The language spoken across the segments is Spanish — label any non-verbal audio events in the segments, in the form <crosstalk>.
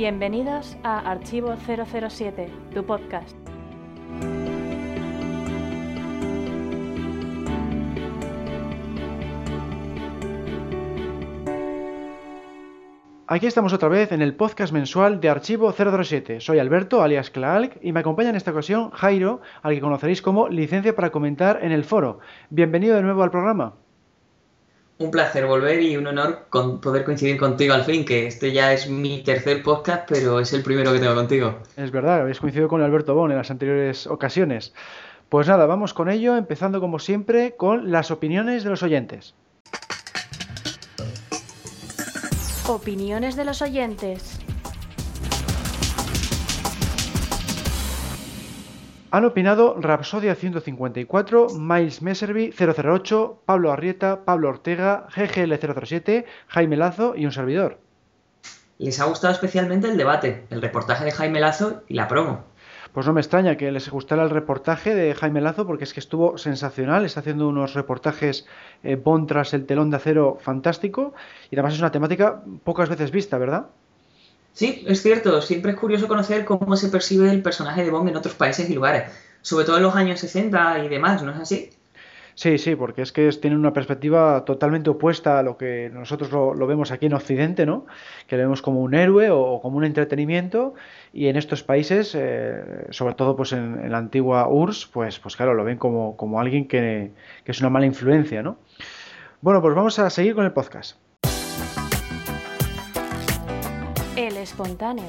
Bienvenidos a Archivo 007, tu podcast. Aquí estamos otra vez en el podcast mensual de Archivo 007. Soy Alberto, alias Clark, y me acompaña en esta ocasión Jairo, al que conoceréis como Licencia para Comentar en el Foro. Bienvenido de nuevo al programa. Un placer volver y un honor poder coincidir contigo al fin, que este ya es mi tercer podcast, pero es el primero que tengo contigo. Es verdad, habéis coincidido con Alberto Bon en las anteriores ocasiones. Pues nada, vamos con ello, empezando como siempre con las opiniones de los oyentes. Opiniones de los oyentes. Han opinado Rapsodia 154, Miles Messervy 008, Pablo Arrieta, Pablo Ortega, GGL 007, Jaime Lazo y un servidor. Les ha gustado especialmente el debate, el reportaje de Jaime Lazo y la promo. Pues no me extraña que les gustara el reportaje de Jaime Lazo porque es que estuvo sensacional, está haciendo unos reportajes eh, bon tras el telón de acero fantástico y además es una temática pocas veces vista, ¿verdad? Sí, es cierto, siempre es curioso conocer cómo se percibe el personaje de Bond en otros países y lugares, sobre todo en los años 60 y demás, ¿no es así? Sí, sí, porque es que tienen una perspectiva totalmente opuesta a lo que nosotros lo, vemos aquí en Occidente, ¿no? Que lo vemos como un héroe o, como un entretenimiento y en estos países, eh, sobre todo pues en, la antigua URSS, pues, pues claro, lo ven como, como alguien que, que es una mala influencia, ¿no? Bueno, pues vamos a seguir con el podcast. Espontáneo.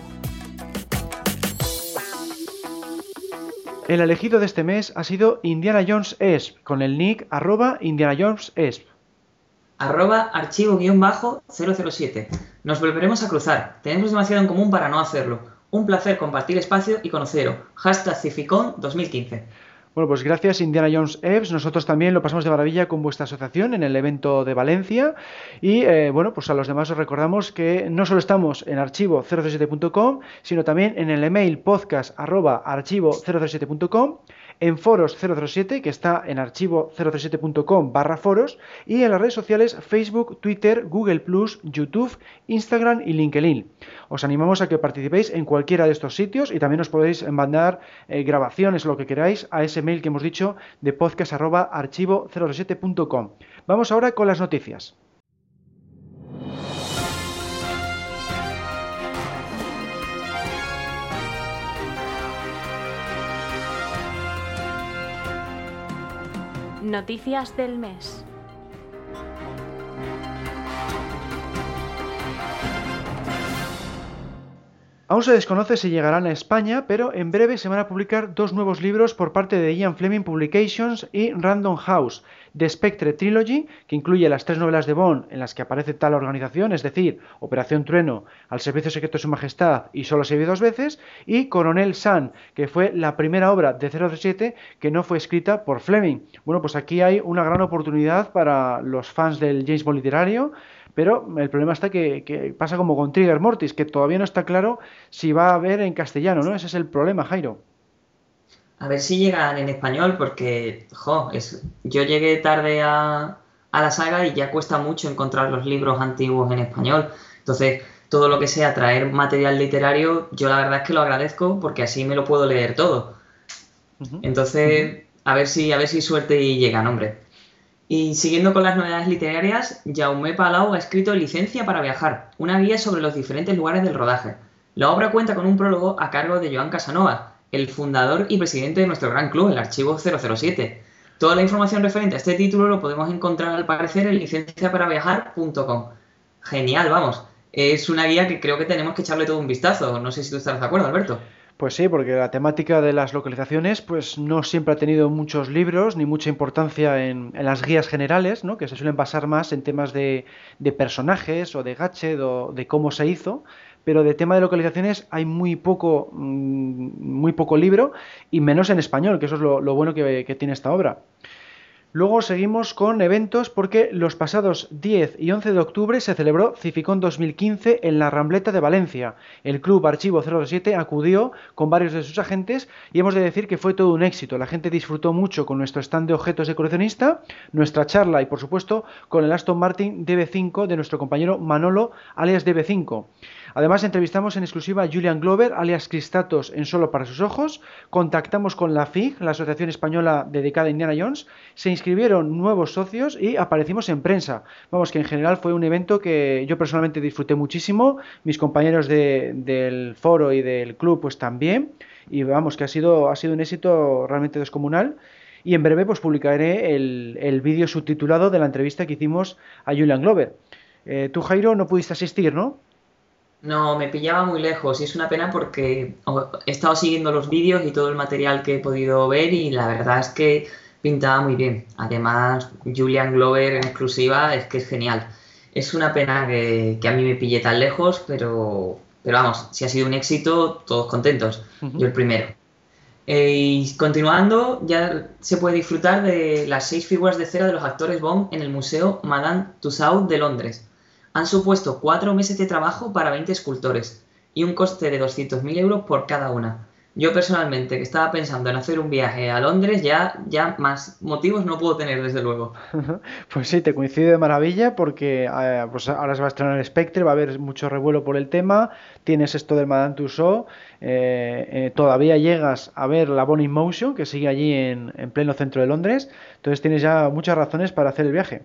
El elegido de este mes ha sido Indiana Jones ESP, con el nick arroba Indiana Jones ESP. Arroba archivo-007. Nos volveremos a cruzar. Tenemos demasiado en común para no hacerlo. Un placer compartir espacio y conoceros. Hashtag Cificon 2015. Bueno, pues gracias Indiana Jones EVS. Nosotros también lo pasamos de maravilla con vuestra asociación en el evento de Valencia. Y eh, bueno, pues a los demás os recordamos que no solo estamos en archivo007.com, sino también en el email podcast archivo007.com en Foros 007, que está en archivo007.com barra foros, y en las redes sociales Facebook, Twitter, Google YouTube, Instagram y LinkedIn. Os animamos a que participéis en cualquiera de estos sitios y también os podéis mandar eh, grabaciones lo que queráis a ese mail que hemos dicho de podcast archivo007.com. Vamos ahora con las noticias. Noticias del mes. Aún se desconoce si llegarán a España, pero en breve se van a publicar dos nuevos libros por parte de Ian Fleming Publications y Random House, The Spectre Trilogy, que incluye las tres novelas de Bond en las que aparece tal organización, es decir, Operación Trueno, Al Servicio Secreto de Su Majestad y Solo se ve dos veces, y Coronel Sun, que fue la primera obra de 007 que no fue escrita por Fleming. Bueno, pues aquí hay una gran oportunidad para los fans del James Bond literario, pero el problema está que, pasa como con Trigger Mortis, que todavía no está claro si va a haber en castellano, ¿no? Ese es el problema, Jairo. A ver si llegan en español, porque, jo, es, yo llegué tarde a, a la saga y ya cuesta mucho encontrar los libros antiguos en español. Entonces, todo lo que sea traer material literario, yo la verdad es que lo agradezco porque así me lo puedo leer todo. Entonces, a ver si, a ver si suerte y llegan, hombre. Y siguiendo con las novedades literarias, Jaume Palau ha escrito Licencia para viajar, una guía sobre los diferentes lugares del rodaje. La obra cuenta con un prólogo a cargo de Joan Casanova, el fundador y presidente de nuestro gran club, el Archivo 007. Toda la información referente a este título lo podemos encontrar al parecer en licenciaparaviajar.com. Genial, vamos. Es una guía que creo que tenemos que echarle todo un vistazo. No sé si tú estás de acuerdo, Alberto. Pues sí, porque la temática de las localizaciones pues no siempre ha tenido muchos libros ni mucha importancia en, las guías generales, ¿no? que se suelen basar más en temas de, personajes o de gadget o de cómo se hizo, pero de tema de localizaciones hay muy poco, mm, muy poco libro y menos en español, que eso es lo, bueno que tiene esta obra. Luego seguimos con eventos porque los pasados 10 y 11 de octubre se celebró Cificón 2015 en la Rambleta de Valencia. El club Archivo 07 acudió con varios de sus agentes y hemos de decir que fue todo un éxito. La gente disfrutó mucho con nuestro stand de objetos de coleccionista, nuestra charla y por supuesto con el Aston Martin DB5 de nuestro compañero Manolo alias DB5. Además, entrevistamos en exclusiva a Julian Glover, alias Cristatos, en Solo para sus ojos. Contactamos con la FIG, la Asociación Española dedicada a Indiana Jones. Se inscribieron nuevos socios y aparecimos en prensa. Vamos, que en general fue un evento que yo personalmente disfruté muchísimo. Mis compañeros del foro y del club, pues también. Y vamos, que ha sido, ha sido un éxito realmente descomunal y en breve pues publicaré el, vídeo subtitulado de la entrevista que hicimos a Julian Glover. Eh, tú, Jairo, no pudiste asistir, ¿no? No, me pillaba muy lejos y es una pena porque he estado siguiendo los vídeos y todo el material que he podido ver y la verdad es que pintaba muy bien. Además, Julian Glover en exclusiva es que es genial. Es una pena que, a mí me pille tan lejos, pero, pero vamos, si ha sido un éxito, todos contentos. Yo el primero. Eh, y continuando, ya se puede disfrutar de las seis figuras de cera de los actores Bond en el Museo Madame Tussauds de Londres. Han supuesto cuatro meses de trabajo para 20 escultores y un coste de 200.000 euros por cada una. Yo personalmente, que estaba pensando en hacer un viaje a Londres, ya, ya más motivos no puedo tener, desde luego. <laughs> Pues sí, te coincide de maravilla porque eh, pues ahora se va a estrenar Spectre, va a haber mucho revuelo por el tema, tienes esto del Madame Tussauds, eh, eh, todavía llegas a ver la Bonnie Motion, que sigue allí en, en pleno centro de Londres, entonces tienes ya muchas razones para hacer el viaje.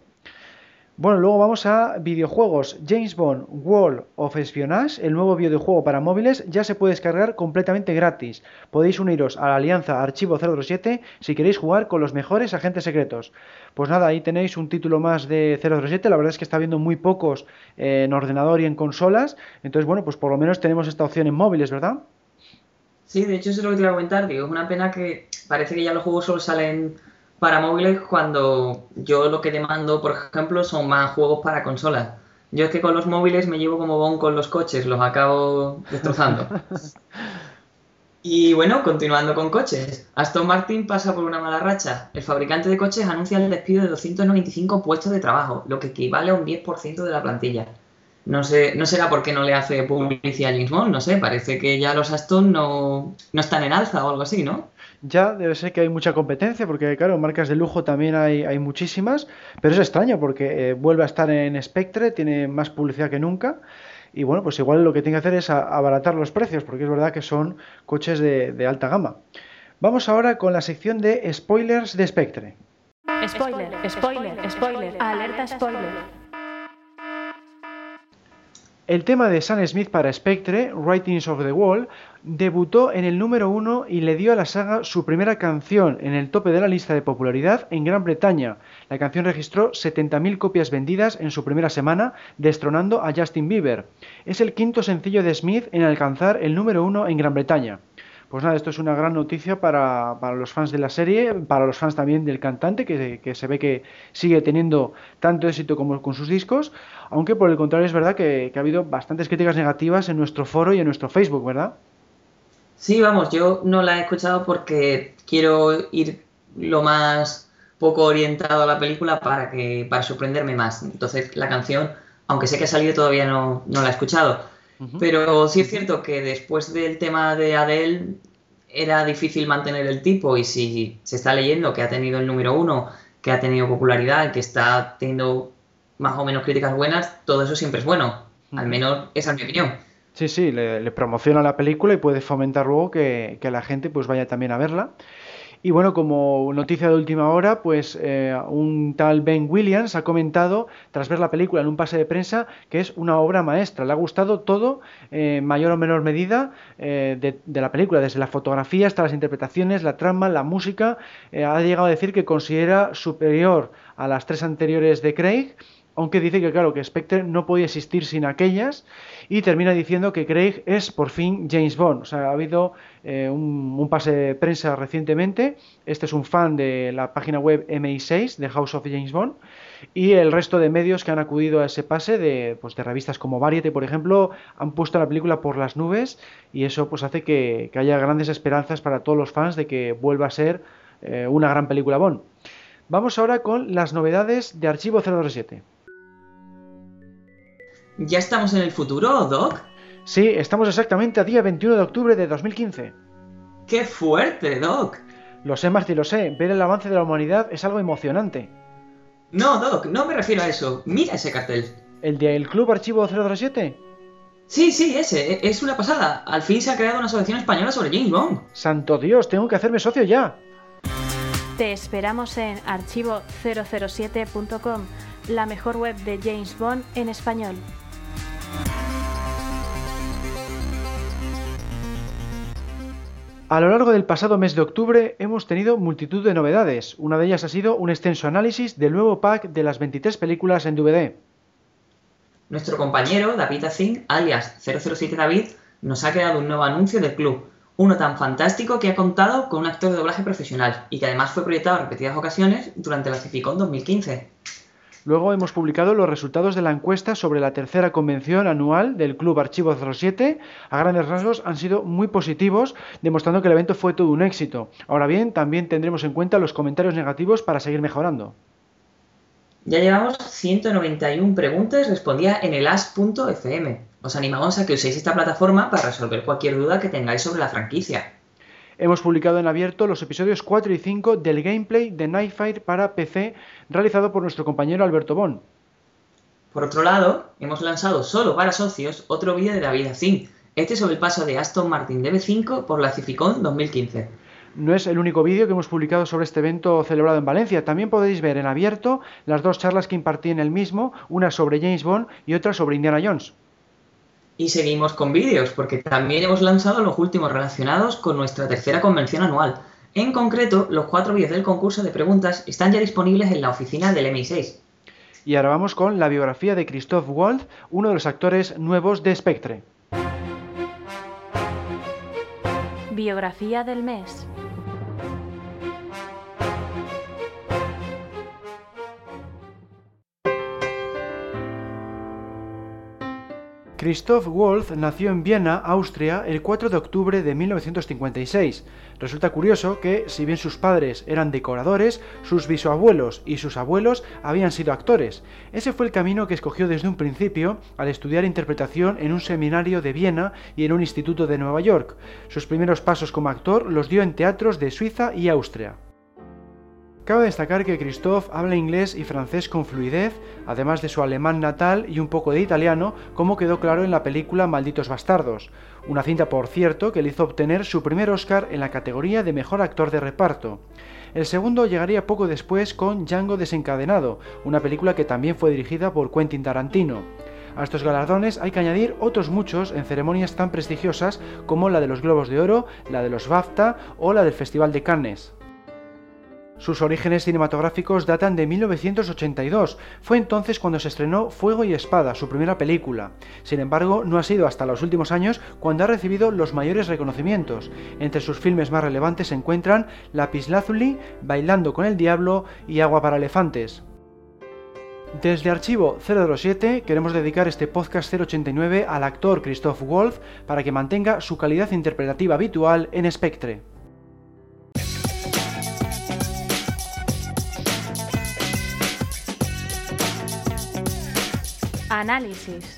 Bueno, luego vamos a videojuegos. James Bond World of Espionage, el nuevo videojuego para móviles, ya se puede descargar completamente gratis. Podéis uniros a la alianza Archivo 007 si queréis jugar con los mejores agentes secretos. Pues nada, ahí tenéis un título más de 007. La verdad es que está viendo muy pocos en ordenador y en consolas. Entonces, bueno, pues por lo menos tenemos esta opción en móviles, ¿verdad? Sí, de hecho, eso es lo que te iba a comentar. Digo, es una pena que parece que ya los juegos solo salen para móviles cuando yo lo que demando, por ejemplo, son más juegos para consolas. Yo es que con los móviles me llevo como bon con los coches, los acabo destrozando. <laughs> y bueno, continuando con coches. Aston Martin pasa por una mala racha. El fabricante de coches anuncia el despido de 295 puestos de trabajo, lo que equivale a un 10% de la plantilla. No sé, no será porque no le hace publicidad a James Bond, no sé, parece que ya los Aston no, no están en alza o algo así, ¿no? Ya debe ser que hay mucha competencia, porque claro, marcas de lujo también hay, hay muchísimas, pero es extraño porque eh, vuelve a estar en Spectre, tiene más publicidad que nunca. Y bueno, pues igual lo que tiene que hacer es abaratar los precios, porque es verdad que son coches de, alta gama. Vamos ahora con la sección de spoilers de Spectre. Spoiler, spoiler, spoiler, alerta spoiler. El tema de Sam Smith para Spectre, Writings of the Wall, debutó en el número uno y le dio a la saga su primera canción en el tope de la lista de popularidad en Gran Bretaña. La canción registró 70.000 copias vendidas en su primera semana, destronando a Justin Bieber. Es el quinto sencillo de Smith en alcanzar el número uno en Gran Bretaña. Pues nada, esto es una gran noticia para, los fans de la serie, para los fans también del cantante, que, se ve que sigue teniendo tanto éxito como con sus discos, aunque por el contrario es verdad que, ha habido bastantes críticas negativas en nuestro foro y en nuestro Facebook, ¿verdad? Sí, vamos, yo no la he escuchado porque quiero ir lo más poco orientado a la película para que para sorprenderme más. Entonces la canción, aunque sé que ha salido, todavía no, no la he escuchado. Pero sí es cierto que después del tema de Adele era difícil mantener el tipo y si se está leyendo que ha tenido el número uno, que ha tenido popularidad, que está teniendo más o menos críticas buenas, todo eso siempre es bueno. Al menos esa es mi opinión. Sí, sí, le, promociona la película y puede fomentar luego que, que la gente pues vaya también a verla. Y bueno, como noticia de última hora, pues eh, un tal Ben Williams ha comentado, tras ver la película en un pase de prensa, que es una obra maestra. Le ha gustado todo, en mayor o menor medida, eh, de, la película, desde la fotografía hasta las interpretaciones, la trama, la música. Eh, ha llegado a decir que considera superior a las tres anteriores de Craig aunque dice que claro, que Spectre no podía existir sin aquellas, y termina diciendo que Craig es por fin James Bond. O sea, ha habido eh, un, pase de prensa recientemente, este es un fan de la página web MI6 de House of James Bond, y el resto de medios que han acudido a ese pase, de, pues, de revistas como Variety, por ejemplo, han puesto la película por las nubes, y eso pues hace que, haya grandes esperanzas para todos los fans de que vuelva a ser eh, una gran película Bond. Vamos ahora con las novedades de Archivo 007. ¿Ya estamos en el futuro, Doc? Sí, estamos exactamente a día 21 de octubre de 2015. ¡Qué fuerte, Doc! Lo sé, Marty, lo sé. Ver el avance de la humanidad es algo emocionante. No, Doc, no me refiero a eso. Mira ese cartel. ¿El del Club Archivo 007? Sí, sí, ese. E, es una pasada. Al fin se ha creado una asociación española sobre James Bond. Santo Dios, tengo que hacerme socio ya. Te esperamos en archivo007.com, la mejor web de James Bond en español. A lo largo del pasado mes de octubre hemos tenido multitud de novedades. Una de ellas ha sido un extenso análisis del nuevo pack de las 23 películas en DVD. Nuestro compañero David Azin, alias 007 David, nos ha creado un nuevo anuncio del club, uno tan fantástico que ha contado con un actor de doblaje profesional y que además fue proyectado en repetidas ocasiones durante la Cificon 2015. Luego hemos publicado los resultados de la encuesta sobre la tercera convención anual del Club Archivo 07. A grandes rasgos han sido muy positivos, demostrando que el evento fue todo un éxito. Ahora bien, también tendremos en cuenta los comentarios negativos para seguir mejorando. Ya llevamos 191 preguntas respondidas en el as.fm. Os animamos a que uséis esta plataforma para resolver cualquier duda que tengáis sobre la franquicia. Hemos publicado en abierto los episodios 4 y 5 del gameplay de Nightfire para PC realizado por nuestro compañero Alberto Bon. Por otro lado, hemos lanzado solo para socios otro vídeo de David Azin, este sobre el paso de Aston Martin DB5 por la Cificon 2015. No es el único vídeo que hemos publicado sobre este evento celebrado en Valencia. También podéis ver en abierto las dos charlas que impartí en el mismo, una sobre James Bond y otra sobre Indiana Jones. Y seguimos con vídeos, porque también hemos lanzado los últimos relacionados con nuestra tercera convención anual. En concreto, los cuatro vídeos del concurso de preguntas están ya disponibles en la oficina del MI6. Y ahora vamos con la biografía de Christoph Waltz, uno de los actores nuevos de Spectre. Biografía del mes. Christoph Wolf nació en Viena, Austria, el 4 de octubre de 1956. Resulta curioso que, si bien sus padres eran decoradores, sus bisabuelos y sus abuelos habían sido actores. Ese fue el camino que escogió desde un principio al estudiar interpretación en un seminario de Viena y en un instituto de Nueva York. Sus primeros pasos como actor los dio en teatros de Suiza y Austria. Cabe destacar que Christophe habla inglés y francés con fluidez, además de su alemán natal y un poco de italiano, como quedó claro en la película Malditos Bastardos, una cinta por cierto que le hizo obtener su primer Oscar en la categoría de Mejor Actor de Reparto. El segundo llegaría poco después con Django desencadenado, una película que también fue dirigida por Quentin Tarantino. A estos galardones hay que añadir otros muchos en ceremonias tan prestigiosas como la de los Globos de Oro, la de los BAFTA o la del Festival de Cannes. Sus orígenes cinematográficos datan de 1982. Fue entonces cuando se estrenó Fuego y Espada, su primera película. Sin embargo, no ha sido hasta los últimos años cuando ha recibido los mayores reconocimientos. Entre sus filmes más relevantes se encuentran Lapislázuli, Bailando con el Diablo y Agua para Elefantes. Desde Archivo 007 queremos dedicar este podcast 089 al actor Christoph Wolf para que mantenga su calidad interpretativa habitual en Spectre. Análisis.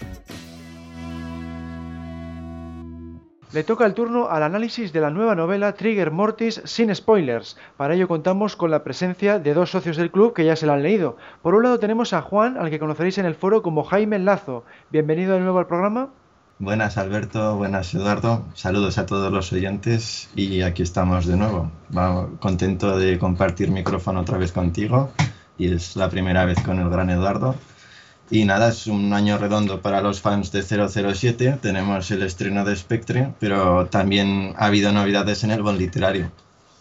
Le toca el turno al análisis de la nueva novela Trigger Mortis sin spoilers. Para ello contamos con la presencia de dos socios del club que ya se la han leído. Por un lado tenemos a Juan, al que conoceréis en el foro como Jaime Lazo. Bienvenido de nuevo al programa. Buenas Alberto, buenas Eduardo, saludos a todos los oyentes y aquí estamos de nuevo. contento de compartir micrófono otra vez contigo y es la primera vez con el gran Eduardo y nada, es un año redondo para los fans de 007. Tenemos el estreno de Spectre, pero también ha habido novedades en el bond literario.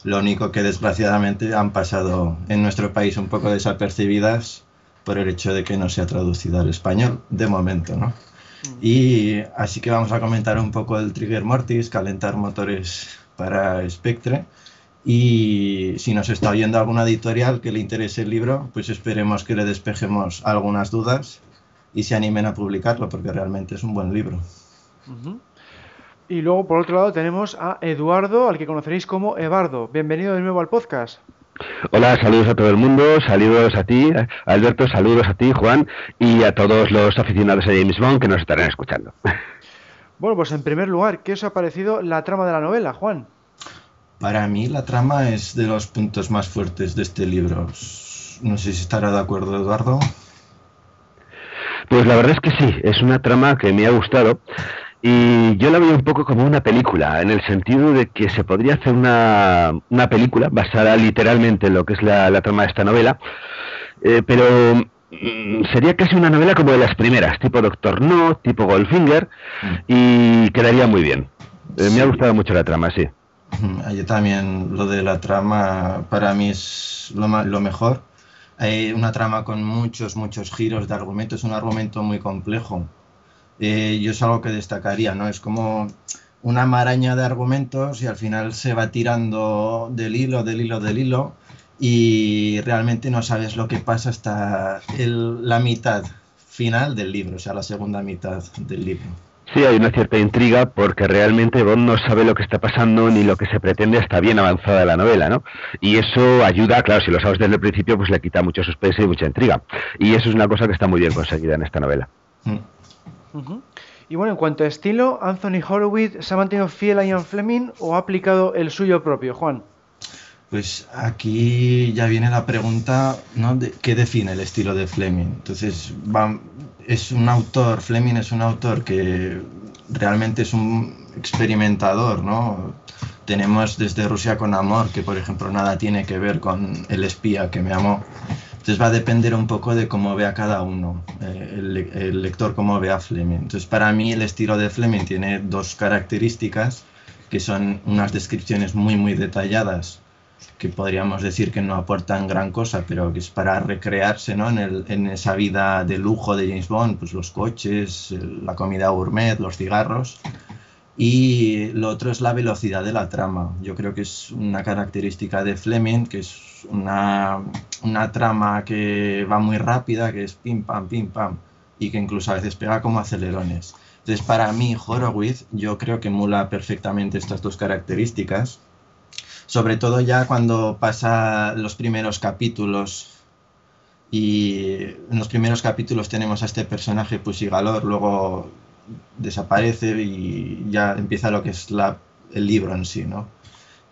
Lo único que desgraciadamente han pasado en nuestro país un poco desapercibidas por el hecho de que no se ha traducido al español, de momento, ¿no? Mm. Y así que vamos a comentar un poco el Trigger Mortis, calentar motores para Spectre y si nos está oyendo alguna editorial que le interese el libro, pues esperemos que le despejemos algunas dudas y se animen a publicarlo, porque realmente es un buen libro. Y luego, por otro lado, tenemos a Eduardo, al que conoceréis como Evardo. Bienvenido de nuevo al podcast. Hola, saludos a todo el mundo, saludos a ti, Alberto, saludos a ti, Juan, y a todos los aficionados a James Bond que nos estarán escuchando. Bueno, pues en primer lugar, ¿qué os ha parecido la trama de la novela, Juan? Para mí la trama es de los puntos más fuertes de este libro. No sé si estará de acuerdo Eduardo. Pues la verdad es que sí, es una trama que me ha gustado y yo la veo un poco como una película, en el sentido de que se podría hacer una, una película basada literalmente en lo que es la, la trama de esta novela, eh, pero mm, sería casi una novela como de las primeras, tipo Doctor No, tipo Goldfinger, Mm. y quedaría muy bien. Eh, Me ha gustado mucho la trama, sí. Yo también, lo de la trama para mí es lo, mejor. Hay una trama con muchos, muchos giros de argumento, es un argumento muy complejo. Eh, yo es algo que destacaría, ¿no? Es como una maraña de argumentos y al final se va tirando del hilo, del hilo, del hilo y realmente no sabes lo que pasa hasta la mitad final del libro, o sea, la segunda mitad del libro. Sí, hay una cierta intriga porque realmente Bond no sabe lo que está pasando ni lo que se pretende hasta bien avanzada la novela, ¿no? Y eso ayuda, claro, si lo sabes desde el principio, pues le quita mucho suspense y mucha intriga. Y eso es una cosa que está muy bien conseguida en esta novela. Mm. Y bueno, en cuanto a estilo, ¿Anthony Horowitz se ha mantenido fiel a Ian Fleming o ha aplicado el suyo propio, Juan? Pues aquí ya viene la pregunta, ¿no? de ¿Qué define el estilo de Fleming? Entonces, va- es un autor, Fleming es un autor que realmente es un experimentador, ¿no? Tenemos desde Rusia con Amor, que por ejemplo nada tiene que ver con El espía que me amó. Entonces va a depender un poco de cómo vea cada uno, eh, el, el lector cómo ve a Fleming. Entonces para mí el estilo de Fleming tiene dos características, que son unas descripciones muy muy detalladas que podríamos decir que no aportan gran cosa, pero que es para recrearse ¿no? en, el- en esa vida de lujo de James Bond, pues los coches, la comida gourmet, los cigarros. Y lo otro es la velocidad de la trama. Yo creo que es una característica de Fleming, que es una, una trama que va muy rápida, que es pim pam, pim pam, y que incluso a veces pega como acelerones. Entonces, para mí, Horowitz, yo creo que emula perfectamente estas dos características sobre todo ya cuando pasa los primeros capítulos y en los primeros capítulos tenemos a este personaje Pussy Galore, luego desaparece y ya empieza lo que es la, el libro en sí, ¿no?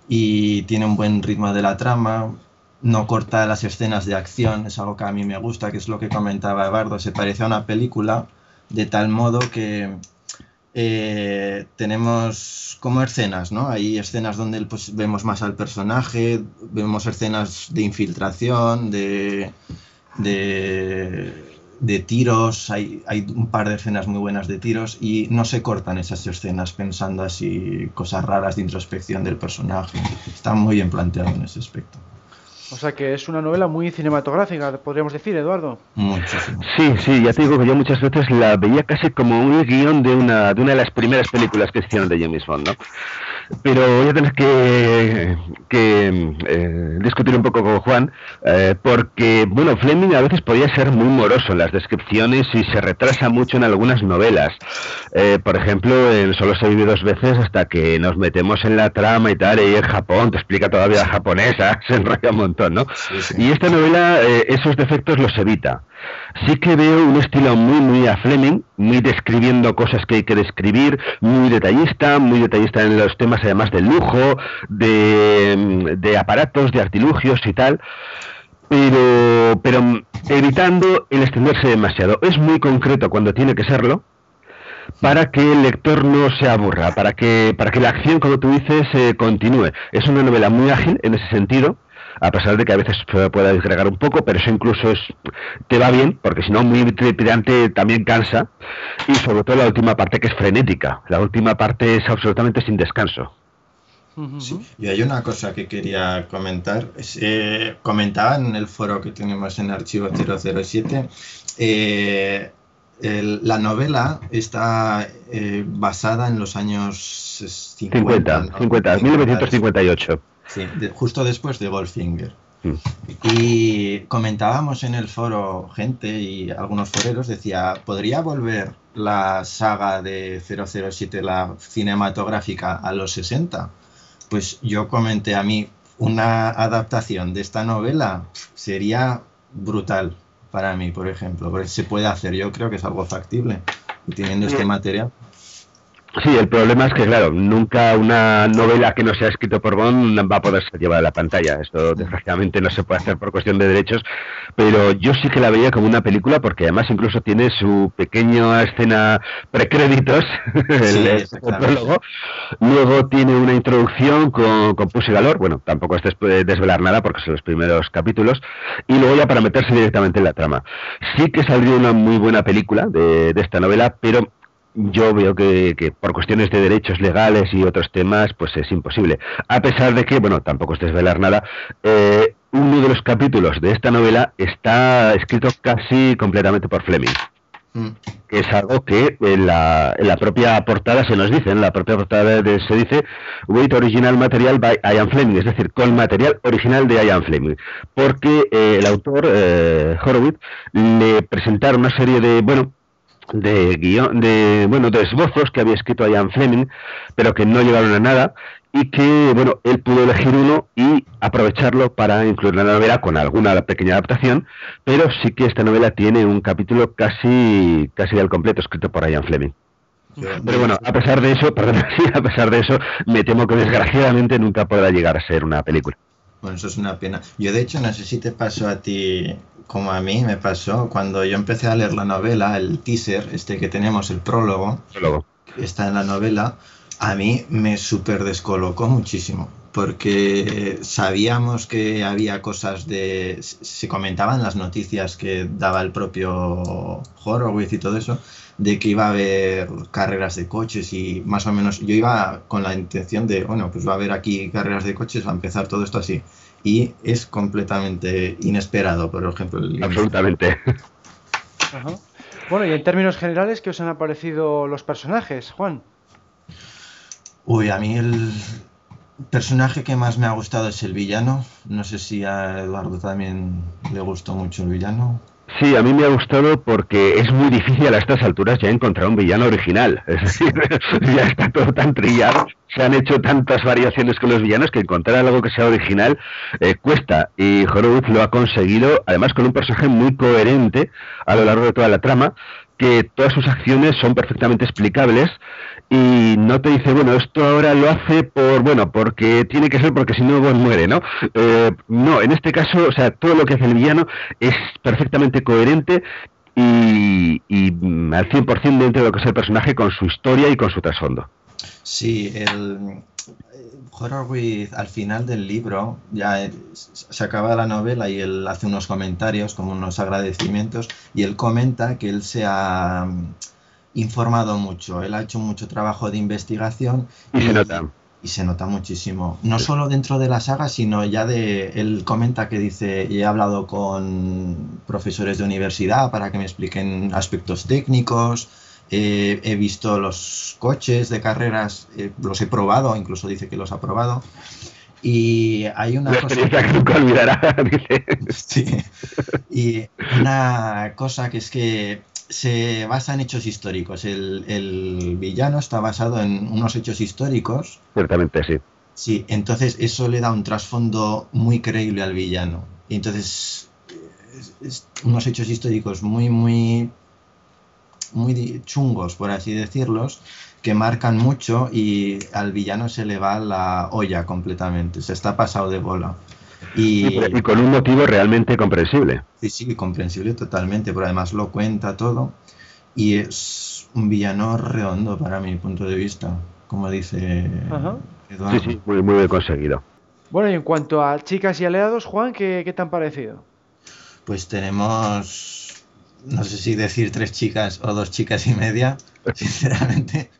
Y tiene un buen ritmo de la trama, no corta las escenas de acción, es algo que a mí me gusta, que es lo que comentaba Eduardo, se parece a una película de tal modo que eh, tenemos como escenas, ¿no? Hay escenas donde pues, vemos más al personaje, vemos escenas de infiltración, de, de, tiros, hay, hay un par de escenas muy buenas de tiros y no se cortan esas escenas pensando así cosas raras de introspección del personaje. Está muy bien planteado en ese aspecto. O sea que es una novela muy cinematográfica, podríamos decir, Eduardo. Muchísimo. Sí, sí, ya te digo que yo muchas veces la veía casi como un guion de una, de una de las primeras películas que hicieron de James Bond, ¿no? Pero voy a tener que, que eh, discutir un poco con Juan, eh, porque, bueno, Fleming a veces podía ser muy moroso en las descripciones y se retrasa mucho en algunas novelas. Eh, por ejemplo, en Solo se vive dos veces hasta que nos metemos en la trama y tal, y en Japón te explica todavía la japonesa, <laughs> se enrolla un montón, ¿no? Sí, sí. Y esta novela eh, esos defectos los evita. Sí que veo un estilo muy, muy a Fleming, muy describiendo cosas que hay que describir, muy detallista, muy detallista en los temas además del lujo, de, de aparatos, de artilugios y tal, pero, pero evitando el extenderse demasiado. Es muy concreto cuando tiene que serlo, para que el lector no se aburra, para que, para que la acción, como tú dices, eh, continúe. Es una novela muy ágil en ese sentido, a pesar de que a veces pu- pueda disgregar un poco, pero eso incluso es, te va bien, porque si no, muy trepidante también cansa, y sobre todo la última parte que es frenética, la última parte es absolutamente sin descanso. Sí, y hay una cosa que quería comentar. Eh, comentaba en el foro que tenemos en Archivo 007. eh, el- la novela está eh, basada en los años 50. 50, ¿no? 50, 1958. Sí, de- justo después de Goldfinger. Mm. Y comentábamos en el foro gente y algunos foreros decía, ¿podría volver la saga de 007, la cinematográfica, a los 60? Pues yo comenté a mí, una adaptación de esta novela sería brutal para mí, por ejemplo, porque se puede hacer, yo creo que es algo factible y teniendo este material. Sí, el problema es que, claro, nunca una novela que no sea escrito por Bond va a poder ser llevada a la pantalla. Esto, desgraciadamente, no se puede hacer por cuestión de derechos, pero yo sí que la veía como una película porque además incluso tiene su pequeña escena precréditos, <laughs> el, el prólogo. Luego tiene una introducción con, con Pussy Galore, bueno, tampoco es desvelar nada porque son los primeros capítulos, y luego ya para meterse directamente en la trama. Sí que salió una muy buena película de, de esta novela, pero yo veo que, por cuestiones de derechos legales y otros temas, pues es imposible. A pesar de que, bueno, tampoco es desvelar nada, eh, uno de los capítulos de esta novela está escrito casi completamente por Fleming. Mm. Que es algo que en la, en la, propia portada se nos dice, en la propia portada se dice With Original Material by Ian Fleming, es decir, con material original de Ian Fleming. Porque eh, el autor, eh, Horowitz, le presentaron una serie de, bueno, de guion, de bueno, de esbozos que había escrito Ian Fleming, pero que no llegaron a nada y que bueno, él pudo elegir uno y aprovecharlo para incluir la novela con alguna pequeña adaptación, pero sí que esta novela tiene un capítulo casi casi al completo escrito por Ian Fleming. Pero bueno, a pesar de eso, <laughs> perdón, a pesar de eso, me temo que desgraciadamente nunca podrá llegar a ser una película. Bueno, eso es una pena. Yo de hecho no sé si te pasó a ti como a mí me pasó cuando yo empecé a leer la novela, el teaser, este que tenemos, el prólogo, que está en la novela, a mí me súper descolocó muchísimo, porque sabíamos que había cosas de... se comentaban las noticias que daba el propio Horowitz y todo eso, de que iba a haber carreras de coches y más o menos yo iba con la intención de, bueno, pues va a haber aquí carreras de coches, va a empezar todo esto así y es completamente inesperado, por ejemplo. Absolutamente. Bueno, y en términos generales, ¿qué os han aparecido los personajes, Juan? Uy, a mí el personaje que más me ha gustado es el villano. No sé si a Eduardo también le gustó mucho el villano. Sí, a mí me ha gustado porque es muy difícil a estas alturas ya encontrar un villano original. Es decir, <laughs> ya está todo tan trillado, se han hecho tantas variaciones con los villanos que encontrar algo que sea original eh, cuesta. Y Horowitz lo ha conseguido, además con un personaje muy coherente a lo largo de toda la trama, que todas sus acciones son perfectamente explicables y no te dice, bueno, esto ahora lo hace por, bueno, porque tiene que ser porque si no, pues muere, ¿no? Eh, no, en este caso, o sea, todo lo que hace el villano es perfectamente coherente y, y al 100% dentro de lo que es el personaje con su historia y con su trasfondo. Sí, el Horowitz al final del libro ya se acaba la novela y él hace unos comentarios como unos agradecimientos y él comenta que él se ha informado mucho, él ha hecho mucho trabajo de investigación y, se nota. Y se nota muchísimo, no solo dentro de la saga, sino ya de, él comenta que dice, he hablado con profesores de universidad para que me expliquen aspectos técnicos, he visto los coches de carreras, eh, los he probado, incluso dice que los ha probado. Y hay una cosa. Que nunca olvidará, <laughs> Sí. Y una cosa que es que se basa en hechos históricos. El, villano está basado en unos hechos históricos. Ciertamente, sí. Sí, entonces eso le da un trasfondo muy creíble al villano. Y entonces, unos hechos históricos muy, muy, muy chungos, por así decirlos, que marcan mucho y al villano se le va la olla completamente. Se está pasado de bola. Y, con un motivo realmente comprensible. Sí, sí, comprensible totalmente, pero además lo cuenta todo y es un villano redondo para mi punto de vista, como dice Eduardo. Sí, sí, muy, muy bien conseguido. Bueno, y en cuanto a chicas y aliados, Juan, ¿qué, qué te han parecido? Pues tenemos, no sé si decir tres chicas o dos chicas y media, <laughs> sinceramente,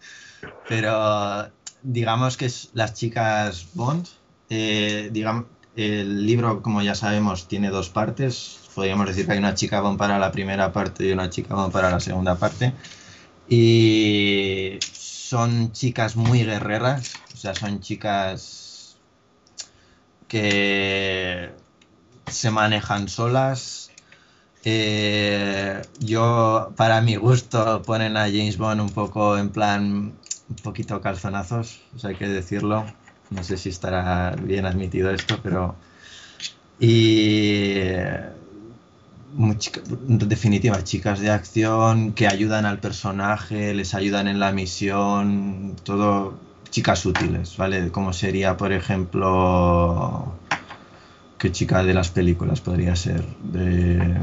pero digamos que es las chicas Bond, eh, digamos, el libro, como ya sabemos, tiene dos partes. Podríamos decir que hay una chica bon para la primera parte y una chica bon para la segunda parte. Y son chicas muy guerreras, o sea, son chicas que se manejan solas. Eh, yo, para mi gusto, ponen a James Bond un poco en plan, un poquito calzonazos, hay que decirlo no sé si estará bien admitido esto, pero... Y en definitiva, chicas de acción que ayudan al personaje, les ayudan en la misión, todo chicas útiles, ¿vale? Como sería, por ejemplo, ¿qué chica de las películas podría ser? De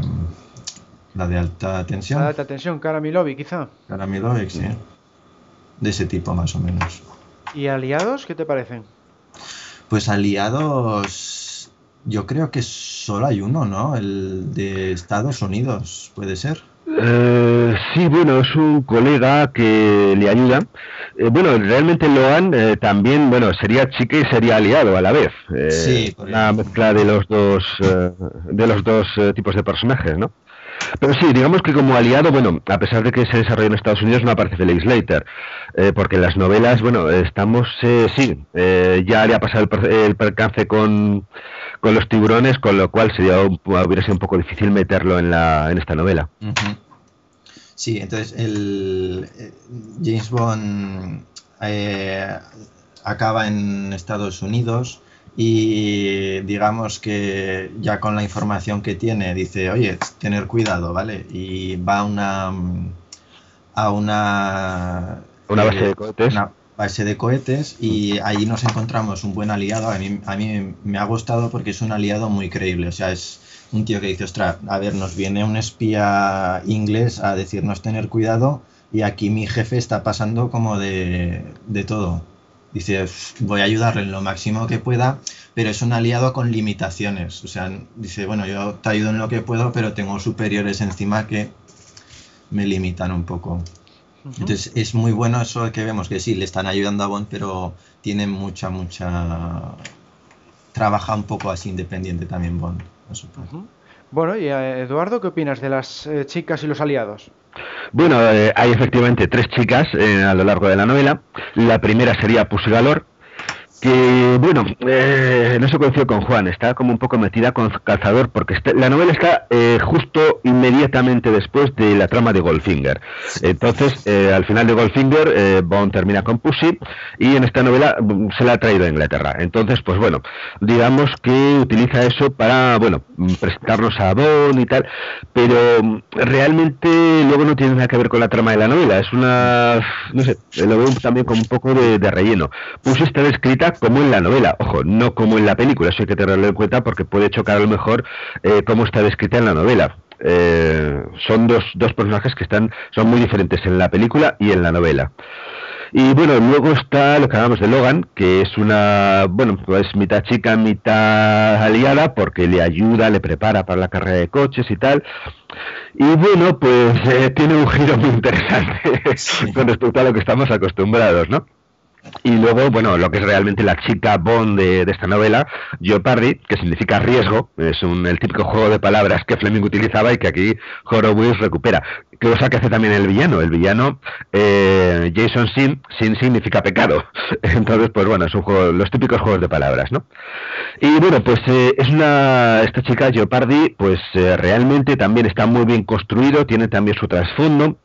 la de alta tensión. La de alta tensión, Cara Milovi, quizá. Cara Milovi, sí. De ese tipo, más o menos. ¿Y aliados, qué te parecen? Pues aliados, yo creo que solo hay uno, ¿no? El de Estados Unidos, puede ser. Eh, sí, bueno, es un colega que le ayuda. Eh, bueno, realmente Loan eh, también, bueno, sería chica y sería aliado a la vez. sí, la mezcla de los dos, de los dos tipos de personajes, ¿no? Pero sí, digamos que como aliado, bueno, a pesar de que se desarrolla en Estados Unidos, no aparece Felix Leiter, eh, porque en las novelas, bueno, estamos, eh, sí, eh, ya le ha pasado el, percance con, con, los tiburones, con lo cual sería hubiera sido un poco difícil meterlo en, la, en esta novela. Sí, entonces el James Bond acaba en Estados Unidos y digamos que ya con la información que tiene dice, oye, tener cuidado, ¿vale? Y va a una a una una base de eh, cohetes. Una base de cohetes y ahí nos encontramos un buen aliado. A mí, a mí me ha gustado porque es un aliado muy creíble. O sea, es un tío que dice, ostras, a ver, nos viene un espía inglés a decirnos tener cuidado y aquí mi jefe está pasando como de, de todo dice, voy a ayudarle en lo máximo que pueda, pero es un aliado con limitaciones. O sea, dice, bueno, yo te ayudo en lo que puedo, pero tengo superiores encima que me limitan un poco. Entonces es muy bueno eso que vemos, que sí, le están ayudando a Bond, pero tiene mucha, mucha... Trabaja un poco así independiente también Bond. Bueno, y eh, Eduardo, ¿qué opinas de las eh, chicas y los aliados? Bueno, eh, hay efectivamente tres chicas eh, a lo largo de la novela. La primera sería Pussy Galore, que bueno, eh, no se conoció con Juan, está como un poco metida con Cazador, porque la novela está eh, justo inmediatamente después de la trama de Goldfinger. Entonces, eh, al final de Goldfinger, Bond termina con Pussy y en esta novela mm, se la ha traído a Inglaterra. Entonces, pues bueno, digamos que utiliza eso para, bueno, mm, presentarnos a Bond y tal, pero mm, realmente luego no tiene nada que ver con la trama de la novela, es una, no sé, lo veo también como un poco de, de relleno. Pussy está descrita como en la novela, ojo, no como en la película, eso hay que tenerlo en cuenta porque puede chocar a lo mejor eh, cómo está descrita en la novela. Eh, son dos, dos personajes que están, son muy diferentes en la película y en la novela. Y bueno, luego está lo que hablamos de Logan, que es una, bueno, pues mitad chica, mitad aliada, porque le ayuda, le prepara para la carrera de coches y tal. Y bueno, pues eh, tiene un giro muy interesante <laughs> con respecto a lo que estamos acostumbrados, ¿no? Y luego, bueno, lo que es realmente la chica Bond de, esta novela, Jeopardy, que significa riesgo, es un, el típico juego de palabras que Fleming utilizaba y que aquí Horowitz recupera. Cosa que hace también el villano. El villano, eh, Jason Sin, Sin significa pecado. <laughs> Entonces, pues bueno, es un los típicos juegos de palabras, ¿no? Y bueno, pues eh, es una, esta chica Jeopardy, pues eh, realmente también está muy bien construido, tiene también su trasfondo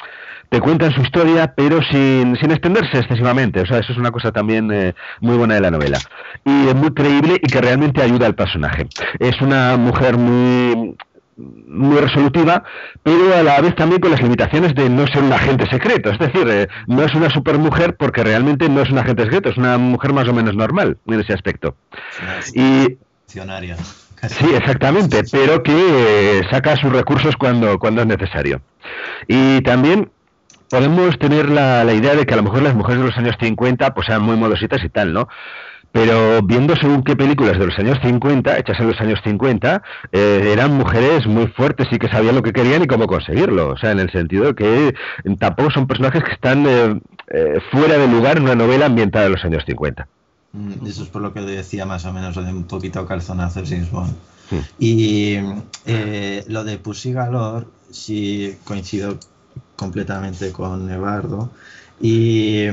te cuentan su historia, pero sin, sin extenderse excesivamente. O sea, eso es una cosa también muy buena de la novela. Y es muy creíble y que realmente ayuda al personaje. Es una mujer muy muy resolutiva, pero a la vez también con las limitaciones de no ser un agente secreto. Es decir, eh, no es una supermujer porque realmente no es un agente secreto, es una mujer más o menos normal en ese aspecto. y Sí, exactamente, pero que eh, saca sus recursos cuando, cuando es necesario. Y también podemos tener la, idea de que a lo mejor las mujeres de los años 50 pues eran muy modositas y tal, ¿no? Pero viendo según qué películas de los años 50, hechas en los años 50, eh, eran mujeres muy fuertes y que sabían lo que querían y cómo conseguirlo. O sea, en el sentido que tampoco son personajes que están eh, eh, fuera de lugar en una novela ambientada en los años 50. Mm, eso es por lo que decía más o menos, de un poquito calzonazo James Bond. Y lo de Pussy Galore, sí coincido completamente con Eduardo. Y,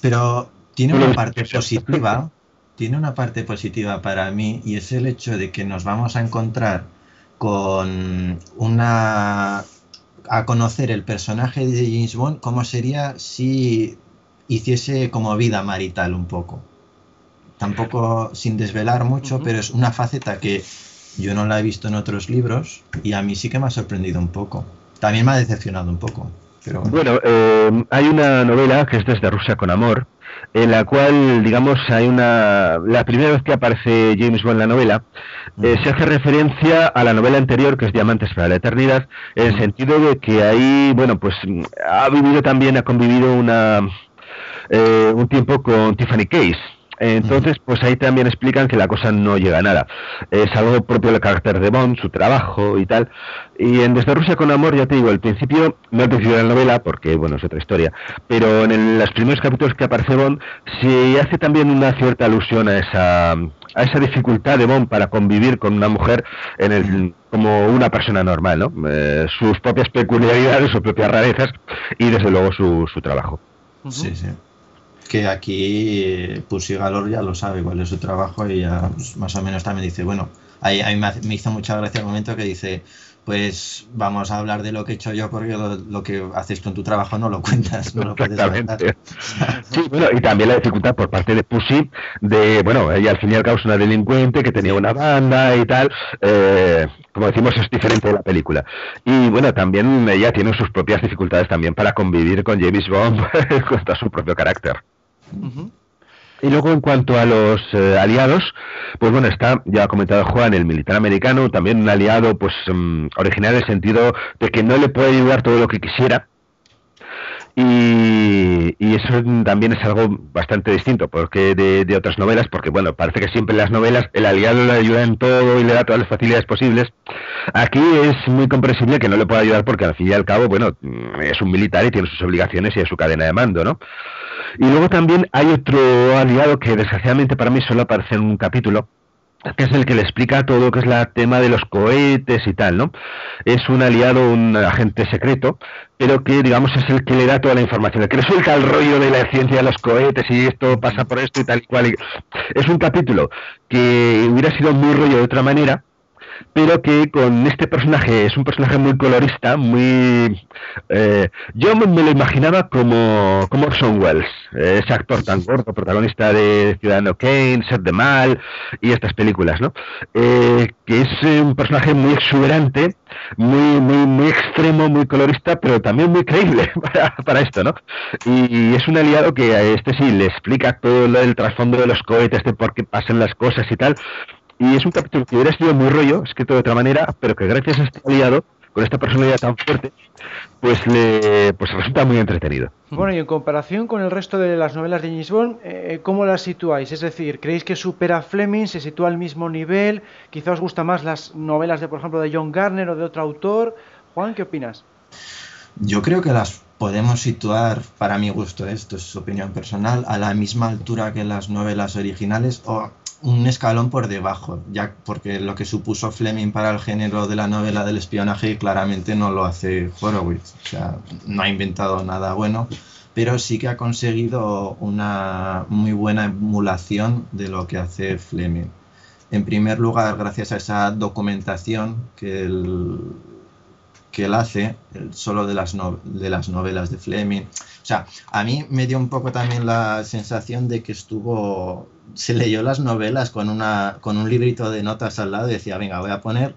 pero tiene una parte positiva, tiene una parte positiva para mí y es el hecho de que nos vamos a encontrar con una a conocer el personaje de James Bond como sería si hiciese como vida marital un poco. Tampoco sin desvelar mucho, pero es una faceta que yo no la he visto en otros libros y a mí sí que me ha sorprendido un poco. También me ha decepcionado un poco. Pero bueno, eh, hay una novela que es Desde Rusia con Amor, en la cual, digamos, hay una... La primera vez que aparece James Bond en la novela, eh, se hace referencia a la novela anterior, que es Diamantes para la Eternidad, en el sentido de que ahí, bueno, pues ha vivido también, ha convivido una... Eh, un tiempo con Tiffany Case, entonces, pues ahí también explican que la cosa no llega a nada. Es algo propio del carácter de Bond, su trabajo y tal. Y en Desde Rusia con Amor, ya te digo, el principio, no el principio de la novela, porque bueno, es otra historia, pero en los primeros capítulos que aparece Bond, se hace también una cierta alusión a esa, a esa dificultad de Bond para convivir con una mujer en el, como una persona normal, ¿no? Eh, sus propias peculiaridades, sus propias rarezas y desde luego su, su trabajo. Sí, sí que aquí Pussy Galor ya lo sabe cuál es su trabajo y ya pues, más o menos también dice, bueno, ahí, me, hizo mucha gracia el momento que dice, pues vamos a hablar de lo que he hecho yo porque lo, que haces tú en tu trabajo no lo cuentas, no lo puedes <laughs> sí, bueno, y también la dificultad por parte de Pussy de, bueno, ella al fin y al cabo es una delincuente que tenía una banda y tal, eh, como decimos, es diferente de la película. Y bueno, también ella tiene sus propias dificultades también para convivir con James Bond <laughs> contra su propio carácter. Y luego en cuanto a los eh, aliados, pues bueno, está, ya ha comentado Juan, el militar americano, también un aliado pues um, original en el sentido de que no le puede ayudar todo lo que quisiera, y, eso también es algo bastante distinto porque de, otras novelas, porque bueno, parece que siempre en las novelas el aliado le ayuda en todo y le da todas las facilidades posibles. Aquí es muy comprensible que no le pueda ayudar porque al fin y al cabo, bueno, es un militar y tiene sus obligaciones y es su cadena de mando, ¿no? Y luego también hay otro aliado que desgraciadamente para mí solo aparece en un capítulo, que es el que le explica todo lo que es el tema de los cohetes y tal, ¿no? Es un aliado, un agente secreto, pero que, digamos, es el que le da toda la información, el que suelta el rollo de la ciencia de los cohetes y esto pasa por esto y tal y cual. Es un capítulo que hubiera sido muy rollo de otra manera, pero que con este personaje es un personaje muy colorista, muy... Eh, yo me, lo imaginaba como, como Orson Welles, ese actor tan gordo, protagonista de Ciudadano Kane, Set de Mal y estas películas, ¿no? Eh, que es un personaje muy exuberante, muy, muy, muy extremo, muy colorista, pero también muy creíble <laughs> para, para esto, ¿no? Y, es un aliado que a este sí le explica todo el trasfondo de los cohetes, de por qué pasan las cosas y tal, y es un capítulo que hubiera sido muy rollo, escrito de otra manera, pero que gracias a este aliado, con esta personalidad tan fuerte, pues le pues resulta muy entretenido. Bueno, y en comparación con el resto de las novelas de James Bond, eh, ¿cómo las situáis? Es decir, ¿creéis que supera a Fleming, se sitúa al mismo nivel? ¿Quizá os gustan más las novelas de, por ejemplo, de John Garner o de otro autor? Juan, ¿qué opinas? Yo creo que las podemos situar, para mi gusto, esto es su opinión personal, a la misma altura que las novelas originales o un escalón por debajo, ya porque lo que supuso Fleming para el género de la novela del espionaje claramente no lo hace Horowitz, o sea, no ha inventado nada bueno, pero sí que ha conseguido una muy buena emulación de lo que hace Fleming. En primer lugar, gracias a esa documentación que él, que él hace, solo de las, de las novelas de Fleming, o sea, a mí me dio un poco también la sensación de que estuvo, se leyó las novelas con, una, con un librito de notas al lado y decía, venga, voy a poner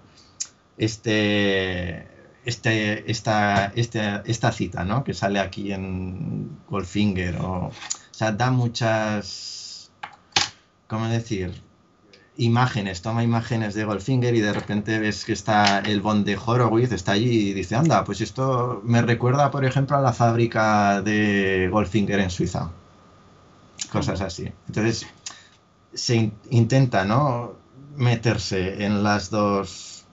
este, este, esta, este, esta cita, ¿no? Que sale aquí en Goldfinger. O, o sea, da muchas, ¿cómo decir? Imágenes, toma imágenes de Goldfinger y de repente ves que está el Bond de Horowitz, está allí y dice, anda, pues esto me recuerda, por ejemplo, a la fábrica de Goldfinger en Suiza. Cosas así. Entonces, se intenta, ¿no? Meterse en las dos...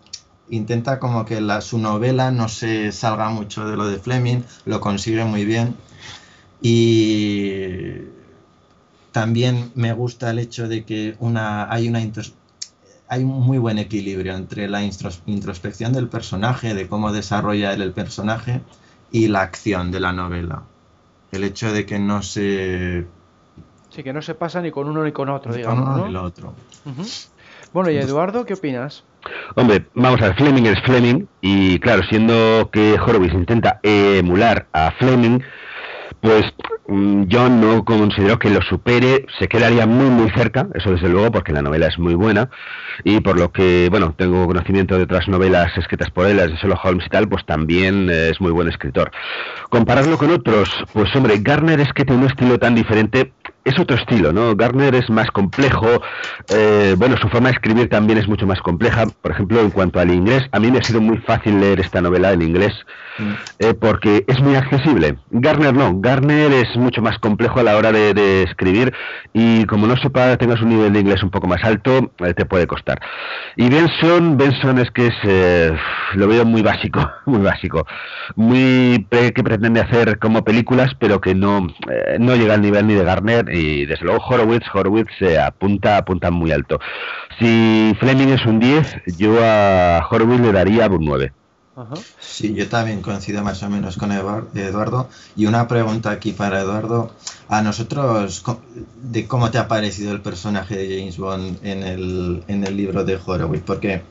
Intenta como que la, su novela no se salga mucho de lo de Fleming, lo consigue muy bien. Y también me gusta el hecho de que una, hay, una hay un muy buen equilibrio entre la introspección del personaje, de cómo desarrolla él el personaje, y la acción de la novela. El hecho de que no se... Sí, que no se pasa ni con uno ni con otro, ni digamos. Con uno ni el otro. Bueno, y Eduardo, ¿qué opinas? Hombre, vamos a ver, Fleming es Fleming, y claro, siendo que Horowitz intenta emular a Fleming, pues mm, yo no considero que lo supere, se quedaría muy muy cerca, eso desde luego, porque la novela es muy buena, y por lo que, bueno, tengo conocimiento de otras novelas escritas por él, de Sherlock Holmes y tal, pues también eh, es muy buen escritor. Compararlo con otros, pues hombre, Garner es que tiene un estilo tan diferente, es otro estilo, ¿no? Garner es más complejo, eh, bueno, su forma de escribir también es mucho más compleja. Por ejemplo, en cuanto al inglés, a mí me ha sido muy fácil leer esta novela en inglés mm. eh, porque es muy accesible. Garner no, Garner es mucho más complejo a la hora de, escribir y como no sepa, tengas un nivel de inglés un poco más alto, eh, te puede costar. Y Benson, Benson es que es, lo veo muy básico, <laughs> muy básico, muy que pretende hacer como películas, pero que no, no llega al nivel ni de Garner y desde luego Horowitz, Horowitz se apunta, apunta muy alto. Si Fleming es un 10, yo a Horowitz le daría un 9. Sí, yo también coincido más o menos con Eduardo. Y una pregunta aquí para Eduardo. A nosotros, de cómo te ha parecido el personaje de James Bond en el, en el libro de Horowitz, porque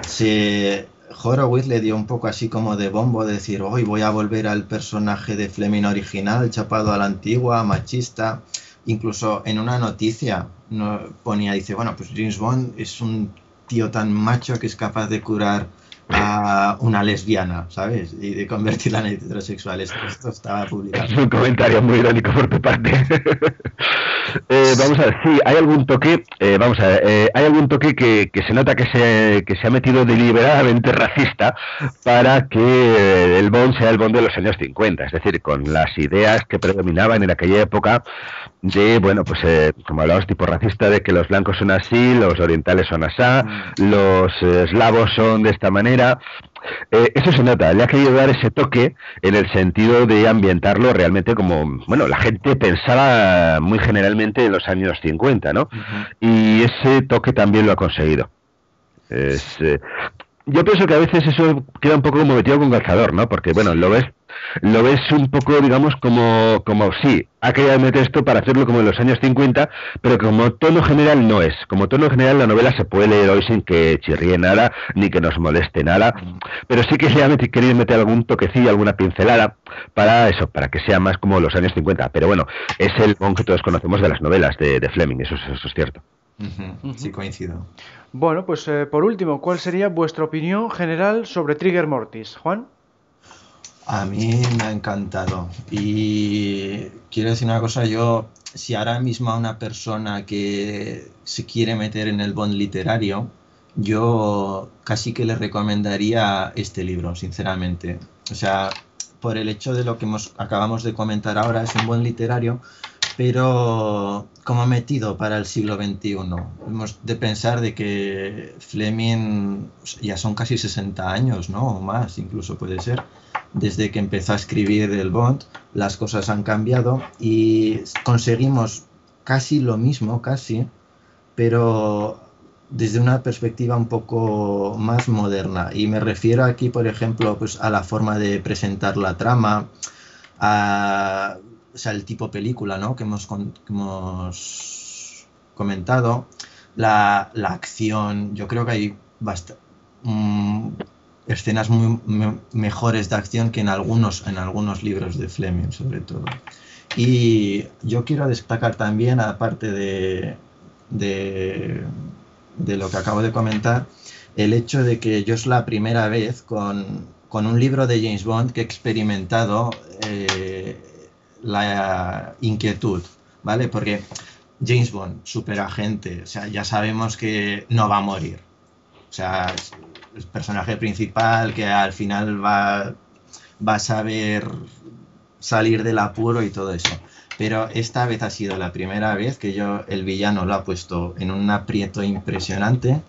se, Horowitz le dio un poco así como de bombo, decir, hoy voy a volver al personaje de Fleming original, chapado a la antigua, machista incluso en una noticia no, ponía, dice, bueno, pues James Bond es un tío tan macho que es capaz de curar a una lesbiana, ¿sabes? Y de convertirla en heterosexual. Esto, estaba publicado. Es un comentario muy irónico por tu parte. <laughs> Eh, vamos a ver, sí, hay algún toque, eh, vamos a ver, eh, hay algún toque que, se nota que se, que se ha metido deliberadamente racista para que el Bond sea el Bond de los años 50, es decir, con las ideas que predominaban en aquella época de, bueno, pues como hablabas, tipo racista, de que los blancos son así, los orientales son asá, mm. los eslavos son de esta manera, eh, eso se nota, le ha querido dar ese toque en el sentido de ambientarlo realmente como, bueno, la gente pensaba muy generalmente en los años 50, ¿no? Y ese toque también lo ha conseguido. Es, eh, yo pienso que a veces eso queda un poco como metido con calzador, ¿no? Porque, bueno, lo ves lo ves un poco, digamos, como, como sí, ha querido meter esto para hacerlo como en los años 50, pero como tono general no es. Como tono general la novela se puede leer hoy sin que chirríe nada, ni que nos moleste nada, pero sí que se ha querido meter algún toquecillo, alguna pincelada, para eso, para que sea más como los años 50. Pero bueno, es el con que todos conocemos de las novelas de, Fleming, eso, eso es cierto. Sí, coincido. Bueno, pues eh, por último, ¿cuál sería vuestra opinión general sobre Trigger Mortis? Juan. A mí me ha encantado. Y quiero decir una cosa, yo, si ahora mismo a una persona que se quiere meter en el bond literario, yo casi que le recomendaría este libro, sinceramente. O sea, por el hecho de lo que hemos, acabamos de comentar ahora, es un buen literario, pero como metido para el siglo XXI. Hemos de pensar de que Fleming ya son casi 60 años, ¿no? O más, incluso puede ser. Desde que empezó a escribir el Bond, las cosas han cambiado y conseguimos casi lo mismo, casi, pero desde una perspectiva un poco más moderna. Y me refiero aquí, por ejemplo, pues a la forma de presentar la trama, a o sea, el tipo película ¿no? que, hemos, hemos comentado, la, acción, yo creo que hay mm, escenas muy mejores de acción que en algunos, en algunos libros de Fleming, sobre todo. Y yo quiero destacar también, aparte de, de, lo que acabo de comentar, el hecho de que yo es la primera vez con, un libro de James Bond que he experimentado eh, la inquietud, ¿vale? Porque James Bond, superagente, o sea, ya sabemos que no va a morir. O sea, el personaje principal que al final va, va a saber salir del apuro y todo eso. Pero esta vez ha sido la primera vez que yo, el villano, lo ha puesto en un aprieto impresionante.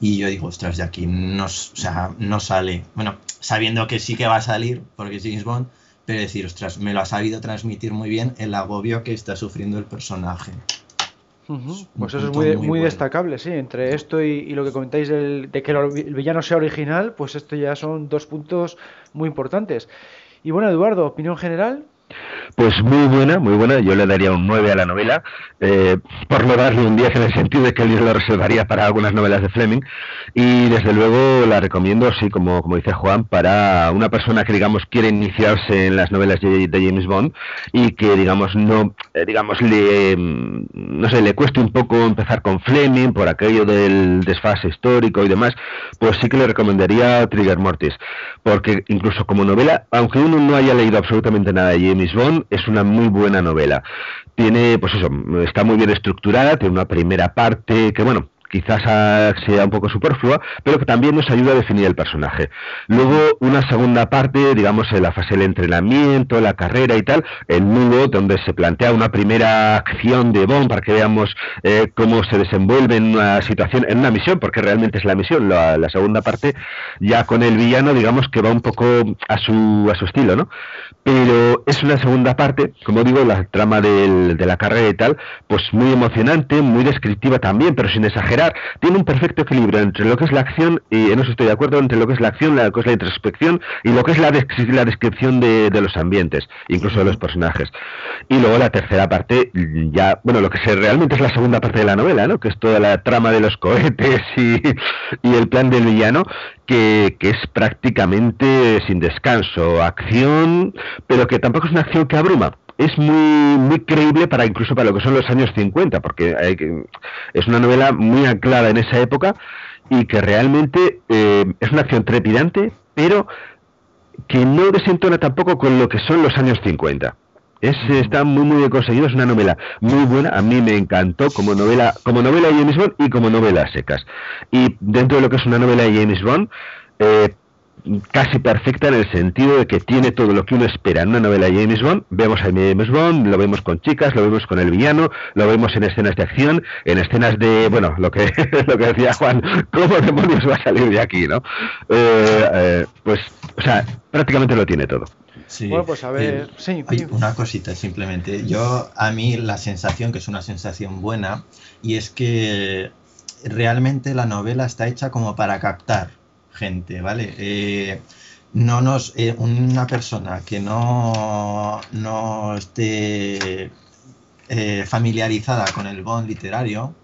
Y yo digo, ostras, de aquí no, o sea, no sale. Bueno, sabiendo que sí que va a salir, porque James Bond, pero decir, ostras, me lo ha sabido transmitir muy bien el agobio que está sufriendo el personaje. Pues eso es muy, destacable, sí. Entre esto y, lo que comentáis de que el villano sea original, pues esto ya son dos puntos muy importantes. Y bueno, Eduardo, opinión general. Pues muy buena, muy buena. Yo le daría un 9 a la novela, eh, por no darle un 10 en el sentido de que él lo reservaría para algunas novelas de Fleming. Y desde luego la recomiendo, sí, como, como dice Juan, para una persona que, digamos, quiere iniciarse en las novelas de, James Bond y que, digamos, no, eh, digamos, le, mm, no sé, le cueste un poco empezar con Fleming por aquello del desfase histórico y demás, pues sí que le recomendaría Trigger Mortis. Porque incluso como novela, aunque uno no haya leído absolutamente nada de James Bond, es una muy buena novela. Tiene, pues eso, está muy bien estructurada, tiene una primera parte que, bueno, quizás sea un poco superflua, pero que también nos ayuda a definir el personaje. Luego, una segunda parte, digamos, en la fase del entrenamiento, la carrera y tal, el nudo, donde se plantea una primera acción de Bond para que veamos eh, cómo se desenvuelve en una situación, en una misión, porque realmente es la misión. La, segunda parte, ya con el villano, digamos que va un poco a su, a su estilo, ¿no? Pero es una segunda parte, como digo, la trama de la carrera y tal, pues muy emocionante, muy descriptiva también, pero sin exagerar tiene un perfecto equilibrio entre lo que es la acción, y en eso estoy de acuerdo, entre lo que es la acción, lo que es la introspección y lo que es la, la descripción de, los ambientes, incluso de los personajes. Y luego la tercera parte, ya, bueno, lo que realmente es la segunda parte de la novela, ¿no? que es toda la trama de los cohetes y, el plan del villano, que, es prácticamente sin descanso, acción, pero que tampoco es una acción que abruma es muy muy creíble para incluso para lo que son los años 50, porque es una novela muy anclada en esa época y que realmente eh, es una acción trepidante, pero que no desentona tampoco con lo que son los años 50. Es, está muy muy bien conseguido, es una novela muy buena, a mí me encantó como novela, como novela de James Bond y como novela secas. Y dentro de lo que es una novela de James Bond, eh, casi perfecta en el sentido de que tiene todo lo que uno espera en una novela de James Bond. Vemos a James Bond, lo vemos con chicas, lo vemos con el villano, lo vemos en escenas de acción, en escenas de, bueno, lo que, <laughs> lo que decía Juan, ¿cómo demonios va a salir de aquí, no? Eh, eh, pues, o sea, prácticamente lo tiene todo. Sí. Bueno, pues a ver, sí, una cosita simplemente. Yo, a mí la sensación, que es una sensación buena, y es que realmente la novela está hecha como para captar gente, ¿vale? Eh, no nos, eh, una persona que no, no esté eh, familiarizada con el bond literario,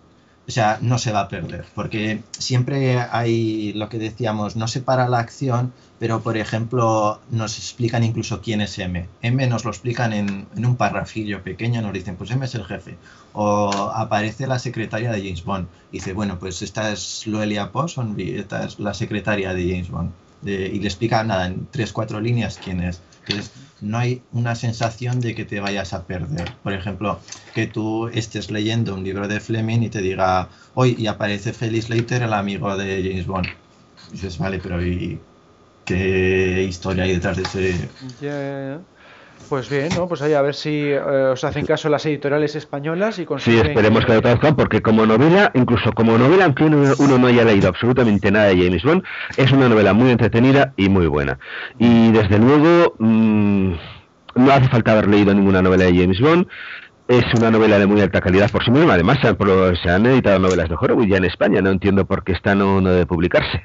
o sea, no se va a perder, porque siempre hay lo que decíamos, no se para la acción, pero por ejemplo nos explican incluso quién es M. M nos lo explican en, un parrafillo pequeño, nos dicen, pues M es el jefe. O aparece la secretaria de James Bond. dice, bueno, pues esta es Loelia Possonby, esta es la secretaria de James Bond. y le explica nada, en tres, cuatro líneas quién es. No hay una sensación de que te vayas a perder. Por ejemplo, que tú estés leyendo un libro de Fleming y te diga, hoy y aparece Felix Leiter, el amigo de James Bond. dices, vale, pero ¿y qué historia hay detrás de ese... Pues bien, ¿no? Pues ahí a ver si eh, os hacen caso las editoriales españolas y consiguen... Sí, esperemos que lo traduzcan, porque como novela, incluso como novela, aunque uno, no haya leído absolutamente nada de James Bond, es una novela muy entretenida y muy buena. Y desde luego, mm, no hace falta haber leído ninguna novela de James Bond, es una novela de muy alta calidad por sí misma. Además, se han editado novelas de Horowitz ya en España. No entiendo por qué está no, no de publicarse.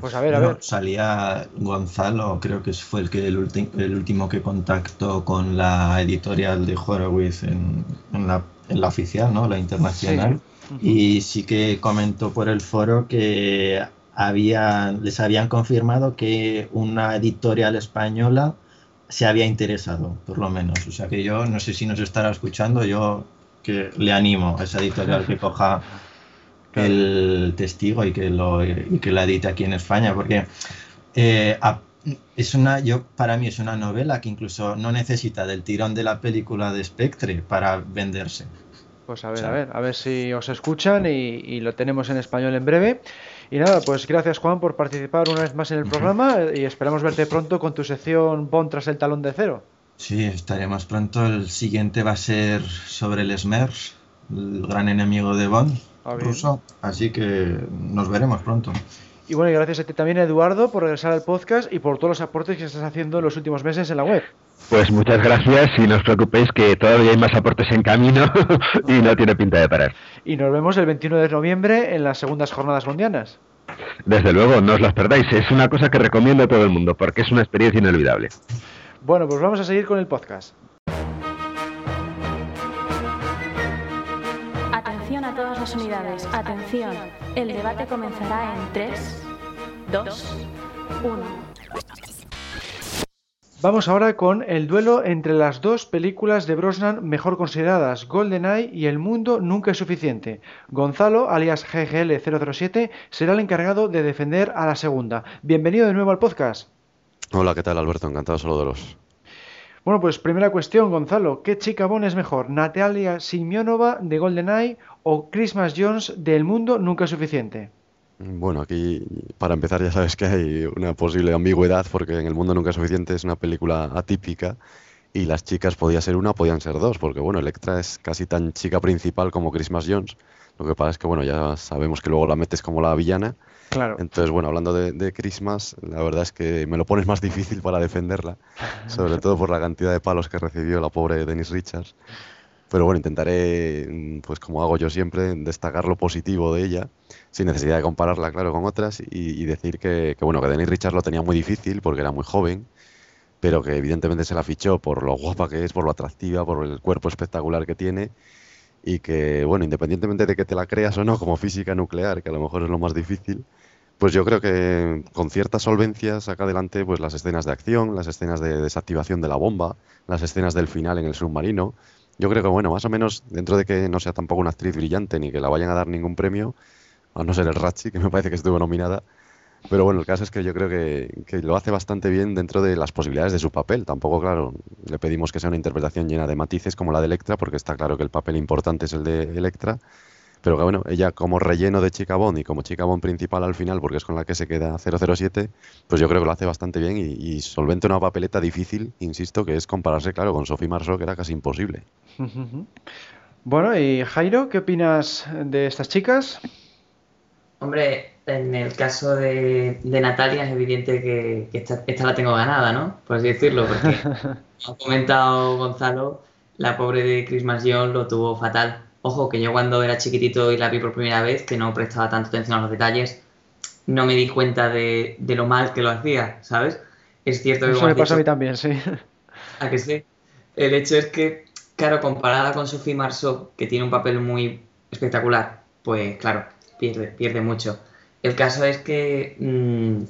Pues a ver, a ver. Salía Gonzalo, creo que fue el que el, último que contactó con la editorial de Horowitz en, la, oficial, ¿no? La internacional. Y sí que comentó por el foro que había, les habían confirmado que una editorial española se había interesado, por lo menos. O sea que yo no sé si nos estará escuchando, yo que le animo a esa editorial que <laughs> coja el testigo y que lo y que la edite aquí en España, porque eh, es una, yo para mí es una novela que incluso no necesita del tirón de la película de Spectre para venderse. Pues a ver, a ver, a ver si os escuchan y, y lo tenemos en español en breve. Y nada, pues gracias Juan por participar una vez más en el programa y esperamos verte pronto con tu sección Bond tras el talón de cero. Sí, estaremos pronto. El siguiente va a ser sobre el Smers, el gran enemigo de Bond ruso. Así que nos veremos pronto. Y bueno, y gracias a ti también, Eduardo, por regresar al podcast y por todos los aportes que estás haciendo en los últimos meses en la web. Pues muchas gracias y no os preocupéis que todavía hay más aportes en camino <laughs> y no tiene pinta de parar. Y nos vemos el 21 de noviembre en las segundas jornadas mundianas. Desde luego, no os las perdáis. Es una cosa que recomiendo a todo el mundo porque es una experiencia inolvidable. Bueno, pues vamos a seguir con el podcast. Las unidades, atención, el debate comenzará en 3, 2, 1. Vamos ahora con el duelo entre las dos películas de Brosnan mejor consideradas, GoldenEye y El Mundo Nunca es Suficiente. Gonzalo, alias GGL007, será el encargado de defender a la segunda. Bienvenido de nuevo al podcast. Hola, ¿qué tal Alberto? Encantado de saludaros. Bueno, pues primera cuestión, Gonzalo. ¿Qué chica Bon es mejor? ¿Natalia Simionova de GoldenEye o Christmas Jones de El Mundo Nunca es Suficiente? Bueno, aquí para empezar ya sabes que hay una posible ambigüedad porque en el mundo nunca es suficiente, es una película atípica y las chicas podía ser una, podían ser dos, porque bueno, Electra es casi tan chica principal como Christmas Jones. Lo que pasa es que bueno, ya sabemos que luego la metes como la villana. Claro. Entonces, bueno, hablando de, de Christmas, la verdad es que me lo pones más difícil para defenderla, <laughs> sobre todo por la cantidad de palos que recibió la pobre Denise Richards. Pero bueno, intentaré, mm, pues como hago yo siempre, destacar lo positivo de ella, sin necesidad de compararla, claro, con otras, y, decir que, que, bueno, que Denise Richards lo tenía muy difícil porque era muy joven, pero que evidentemente se la fichó por lo guapa que es, por lo atractiva, por el cuerpo espectacular que tiene, y que, bueno, independientemente de que te la creas o no, como física nuclear, que a lo mejor es lo más difícil, pues yo creo que con cierta solvencia saca adelante pues las escenas de acción, las escenas de desactivación de la bomba, las escenas del final en el submarino, yo creo que, bueno, más o menos, dentro de que no sea tampoco una actriz brillante ni que la vayan a dar ningún premio, a no ser el Ratchi, que me parece que estuvo nominada, pero bueno, el caso es que yo creo que, que, lo hace bastante bien dentro de las posibilidades de su papel. Tampoco, claro, le pedimos que sea una interpretación llena de matices como la de Electra, porque está claro que el papel importante es el de Electra. Pero que bueno, ella como relleno de Chica Bond y como Chica Bond principal al final, porque es con la que se queda 007, pues yo creo que lo hace bastante bien y, y solvente una papeleta difícil, insisto, que es compararse, claro, con Sophie Marceau, que era casi imposible. Bueno, y Jairo, ¿qué opinas de estas chicas? Hombre, en el caso de, de Natalia es evidente que, que esta, esta, la tengo ganada, ¿no? Por así decirlo, porque <laughs> ha comentado Gonzalo, la pobre de Christmas Jones lo tuvo fatal. Ojo, que yo cuando era chiquitito y la vi por primera vez, que no prestaba tanta atención a los detalles, no me di cuenta de, de lo mal que lo hacía, ¿sabes? Es cierto que... Eso me pasa a mí también, sí. <laughs> ¿A que sí? El hecho es que, claro, comparada con Sophie Marceau, que tiene un papel muy espectacular, pues claro, pierde, pierde mucho. El caso es que mmm,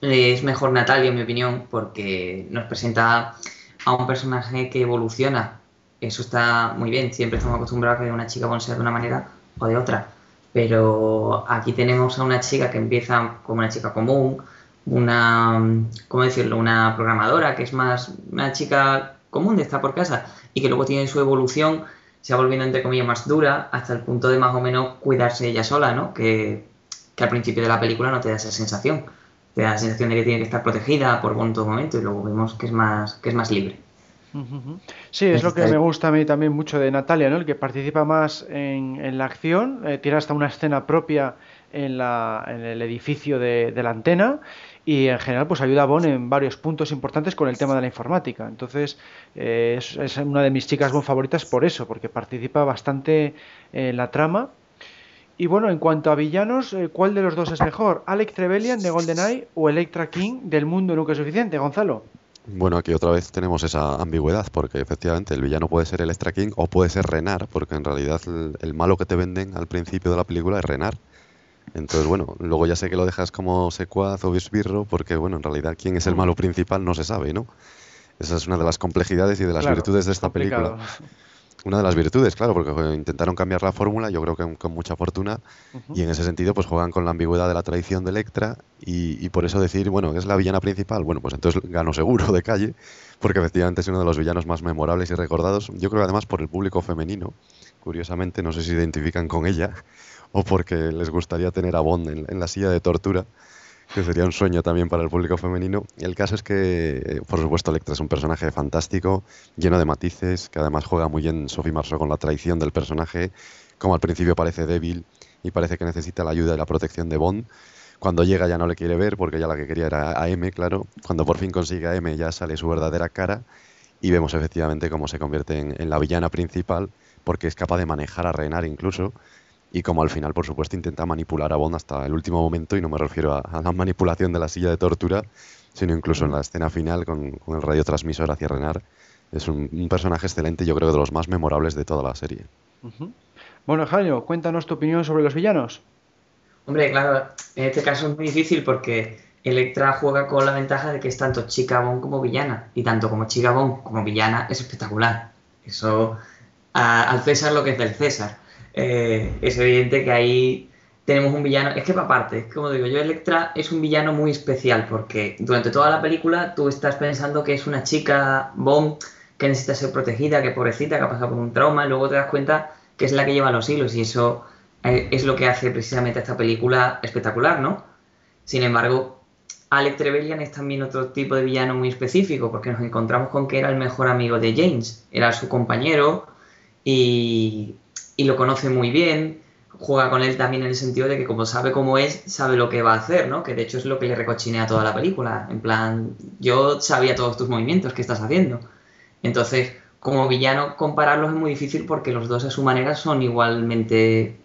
es mejor Natalia, en mi opinión, porque nos presenta a un personaje que evoluciona. Eso está muy bien. Siempre estamos acostumbrados a que una chica ser de una manera o de otra. Pero aquí tenemos a una chica que empieza como una chica común, una, ¿cómo decirlo? Una programadora que es más una chica común de estar por casa y que luego tiene su evolución, se va volviendo entre comillas más dura hasta el punto de más o menos cuidarse ella sola, ¿no? Que al principio de la película no te da esa sensación. Te da la sensación de que tiene que estar protegida por en todo momento y luego vemos que es más, que es más libre. Sí, es lo que me gusta a mí también mucho de Natalia, ¿no? El que participa más en, en la acción, eh, tiene hasta una escena propia en, la, en el edificio de, de, la antena y en general pues ayuda a Bon en varios puntos importantes con el tema de la informática. Entonces eh, es, es, una de mis chicas Bon favoritas por eso, porque participa bastante en la trama y bueno, en cuanto a villanos, eh, ¿cuál de los dos es mejor? ¿Alec Trevelyan de GoldenEye o Electra King del Mundo Nunca es Suficiente? Gonzalo. Bueno, aquí otra vez tenemos esa ambigüedad, porque efectivamente el villano puede ser Electra King o puede ser Renar, porque en realidad el, el malo que te venden al principio de la película es Renar. Entonces, bueno, luego ya sé que lo dejas como secuaz o esbirro, porque bueno, en realidad quién es el malo principal no se sabe, ¿no? Esa es una de las complejidades y de las claro, virtudes de esta complicado. película una de las virtudes, claro, porque intentaron cambiar la fórmula, yo creo que con mucha fortuna, uh -huh. y en ese sentido pues juegan con la ambigüedad de la tradición de Electra, y, y, por eso decir, bueno, es la villana principal, bueno, pues entonces gano seguro de calle, porque efectivamente es uno de los villanos más memorables y recordados, yo creo que además por el público femenino, curiosamente, no sé si identifican con ella, <laughs> o porque les gustaría tener a Bond en, en la silla de tortura, que sería un sueño también para el público femenino. El caso es que, eh, por supuesto, Electra es un personaje fantástico, lleno de matices, que además juega muy bien Sophie Marceau con la traición del personaje, como al principio parece débil y parece que necesita la ayuda y la protección de Bond. Cuando llega ya no le quiere ver porque ya la que quería era a M, claro. Cuando por fin consigue a M ya sale su verdadera cara y vemos efectivamente cómo se convierte en, la villana principal porque es capaz de manejar a Renar incluso y como al final, por supuesto, intenta manipular a Bond hasta el último momento, y no me refiero a, a la manipulación de la silla de tortura, sino incluso en la escena final con, con el radiotransmisor hacia Renar, es un, un personaje excelente, yo creo que de los más memorables de toda la serie. Bueno, Jairo, cuéntanos tu opinión sobre los villanos. Hombre, claro, en este caso es muy difícil porque Electra juega con la ventaja de que es tanto chica Bond como villana. Y tanto como chica Bond como villana es espectacular. Eso, a- al César lo que es del César. Eh, es evidente que ahí tenemos un villano. Es que para aparte, como digo yo, Electra es un villano muy especial porque durante toda la película tú estás pensando que es una chica Bond que necesita ser protegida, que pobrecita, que ha pasado por un trauma, y luego te das cuenta que es la que lleva los hilos y eso eh, es lo que hace precisamente esta película espectacular, ¿no? Sin embargo, Alec Trevelyan es también otro tipo de villano muy específico, porque nos encontramos con que era el mejor amigo de James, era su compañero y, y lo conoce muy bien, juega con él también en el sentido de que como sabe cómo es, sabe lo que va a hacer, ¿no? Que de hecho es lo que le recochinea toda la película, en plan, yo sabía todos tus movimientos que estás haciendo. Entonces, como villano compararlos es muy difícil porque los dos a su manera son igualmente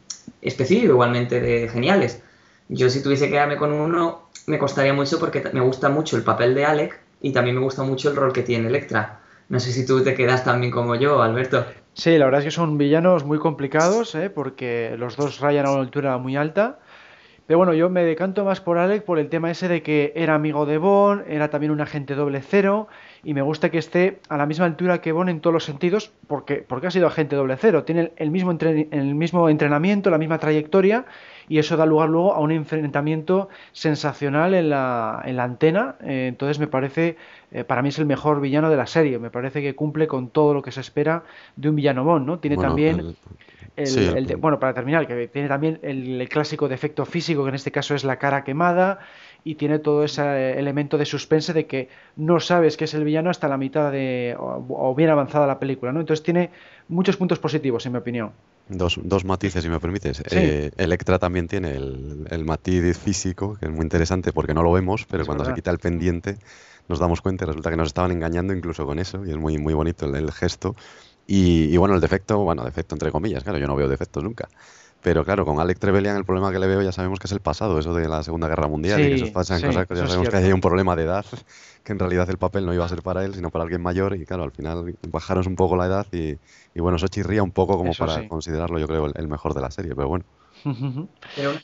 específicos, igualmente de geniales. Yo si tuviese que quedarme con uno, me costaría mucho porque me gusta mucho el papel de Alec y también me gusta mucho el rol que tiene Electra. No sé si tú te quedas también como yo, Alberto. Sí, la verdad es que son villanos muy complicados, ¿eh? porque los dos rayan a una altura muy alta. Pero bueno, yo me decanto más por Alec por el tema ese de que era amigo de Bond, era también un agente doble cero, y me gusta que esté a la misma altura que Bond en todos los sentidos, porque, porque ha sido agente doble cero, tiene el, mismo el mismo entrenamiento, la misma trayectoria, y eso da lugar luego a un enfrentamiento sensacional en la, en la antena. eh, entonces me parece, eh, para mí es el mejor villano de la serie, me parece que cumple con todo lo que se espera de un villano Bond, ¿no? Tiene Bueno, también el- el, sí, el de- bueno, para terminar, que tiene también el, el clásico defecto físico, que en este caso es la cara quemada, y tiene todo ese eh, elemento de suspense de que no sabes que es el villano hasta la mitad de, o, o bien avanzada la película, ¿no? Entonces tiene muchos puntos positivos, en mi opinión. Dos, dos matices, si me permites. Sí. Eh, Electra también tiene el, el matiz físico, que es muy interesante porque no lo vemos, pero Es cuando se quita el pendiente nos damos cuenta y resulta que nos estaban engañando incluso con eso, y es muy, muy bonito el, el gesto. Y, y bueno, el defecto, bueno, defecto entre comillas, claro, yo no veo defectos nunca. Pero claro, con Alec Trevelyan el problema que le veo ya sabemos que es el pasado, eso de la Segunda Guerra Mundial y que Sí, eso pasan sí, cosas que ya sabemos que hay un problema de edad, <laughs> que en realidad el papel no iba a ser para él, sino para alguien mayor y claro, al final bajaron un poco la edad y, y bueno, eso chirría un poco como Eso para sí. considerarlo yo creo el, el mejor de la serie, pero bueno. Pero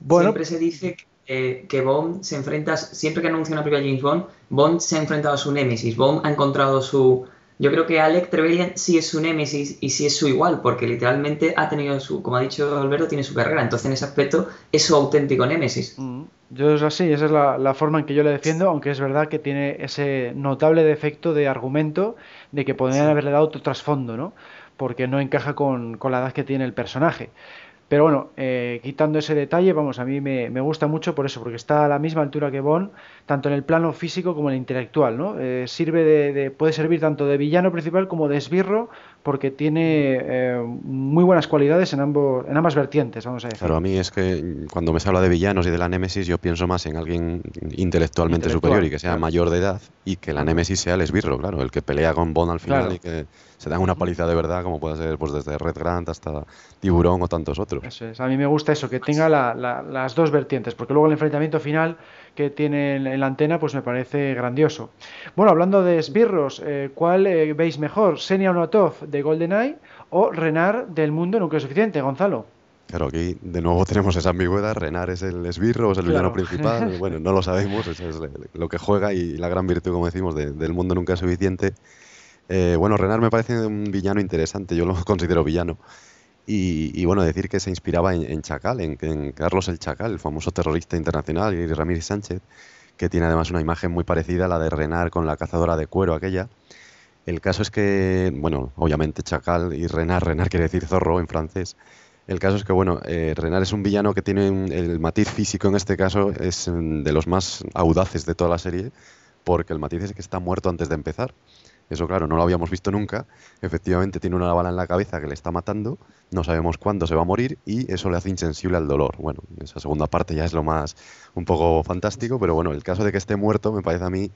Bueno, siempre se dice que, que Bond se enfrenta, siempre que anuncia una película de James Bond, Bond se ha enfrentado a su némesis, Bond ha encontrado su... Yo creo que Alec Trevelyan sí es su némesis y sí es su igual, porque literalmente ha tenido su, como ha dicho Alberto, tiene su carrera, entonces en ese aspecto es su auténtico némesis. Mm, Yo es así, esa es la, la forma en que yo le defiendo, aunque es verdad que tiene ese notable defecto de argumento de que podrían haberle dado otro trasfondo, ¿no? Porque no encaja con, con la edad que tiene el personaje. Pero bueno, eh, quitando ese detalle, vamos, a mí me, me gusta mucho por eso, porque está a la misma altura que Bond, tanto en el plano físico como en el intelectual, ¿no? Eh, sirve de, de- puede servir tanto de villano principal como de esbirro, porque tiene eh, muy buenas cualidades en ambos, en ambas vertientes, vamos a decir. Claro, a mí es que cuando me se habla de villanos y de la némesis, yo pienso más en alguien intelectualmente Intelectual, superior y que sea claro. mayor de edad y que la némesis sea el esbirro, claro, el que pelea con Bond al final Claro. y que se dan una paliza de verdad, como puede ser pues desde Red Grant hasta Tiburón o tantos otros. Eso es. A mí me gusta eso, que tenga la- la- las dos vertientes, porque luego el enfrentamiento final que tiene en, la antena, pues me parece grandioso. Bueno, hablando de esbirros, eh, ¿cuál eh, veis mejor? ¿Senia Onatov de GoldenEye o Renard del Mundo Nunca es Suficiente, Gonzalo? Claro, aquí de nuevo <laughs> tenemos esa ambigüedad, Renar es el esbirro, es el villano Claro. principal, <laughs> bueno, no lo sabemos, eso es lo que juega y la gran virtud, como decimos, de- del mundo nunca es suficiente. Eh, bueno, Renar me parece un villano interesante, yo lo <laughs> considero villano. Y, y bueno, decir que se inspiraba en, Chacal, en, Carlos el Chacal, el famoso terrorista internacional, y Ramírez Sánchez, que tiene además una imagen muy parecida a la de Renar con la cazadora de cuero aquella. El caso es que, bueno, obviamente Chacal y Renar, Renar quiere decir zorro en francés. El caso es que, bueno, eh, Renar es un villano que tiene el matiz físico en este caso, es mm, de los más audaces de toda la serie, porque el matiz es que está muerto antes de empezar. Eso, claro, no lo habíamos visto nunca. Efectivamente, tiene una bala en la cabeza que le está matando, no sabemos cuándo se va a morir y eso le hace insensible al dolor. Bueno, esa segunda parte ya es lo más un poco fantástico, pero bueno, el caso de que esté muerto me parece a mí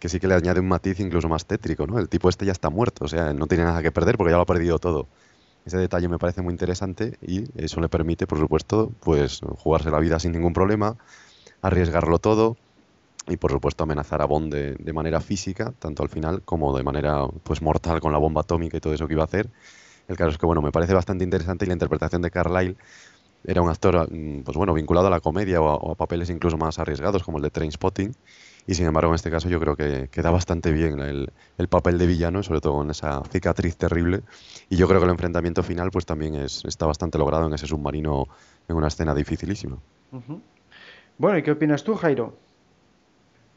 que sí que le añade un matiz incluso más tétrico, ¿no? El tipo este ya está muerto, o sea, no tiene nada que perder porque ya lo ha perdido todo. Ese detalle me parece muy interesante y eso le permite, por supuesto, pues jugarse la vida sin ningún problema, arriesgarlo todo y por supuesto amenazar a Bond de, de, manera física, tanto al final como de manera pues mortal con la bomba atómica y todo eso que iba a hacer. El caso es que bueno, me parece bastante interesante y la interpretación de Carlyle era un actor mm, pues bueno, vinculado a la comedia o a, papeles incluso más arriesgados como el de Trainspotting y sin embargo en este caso yo creo que queda bastante bien el, el, papel de villano, sobre todo con esa cicatriz terrible y yo creo que el enfrentamiento final pues también es, está bastante logrado en ese submarino en una escena dificilísima. Bueno, ¿y qué opinas tú, Jairo?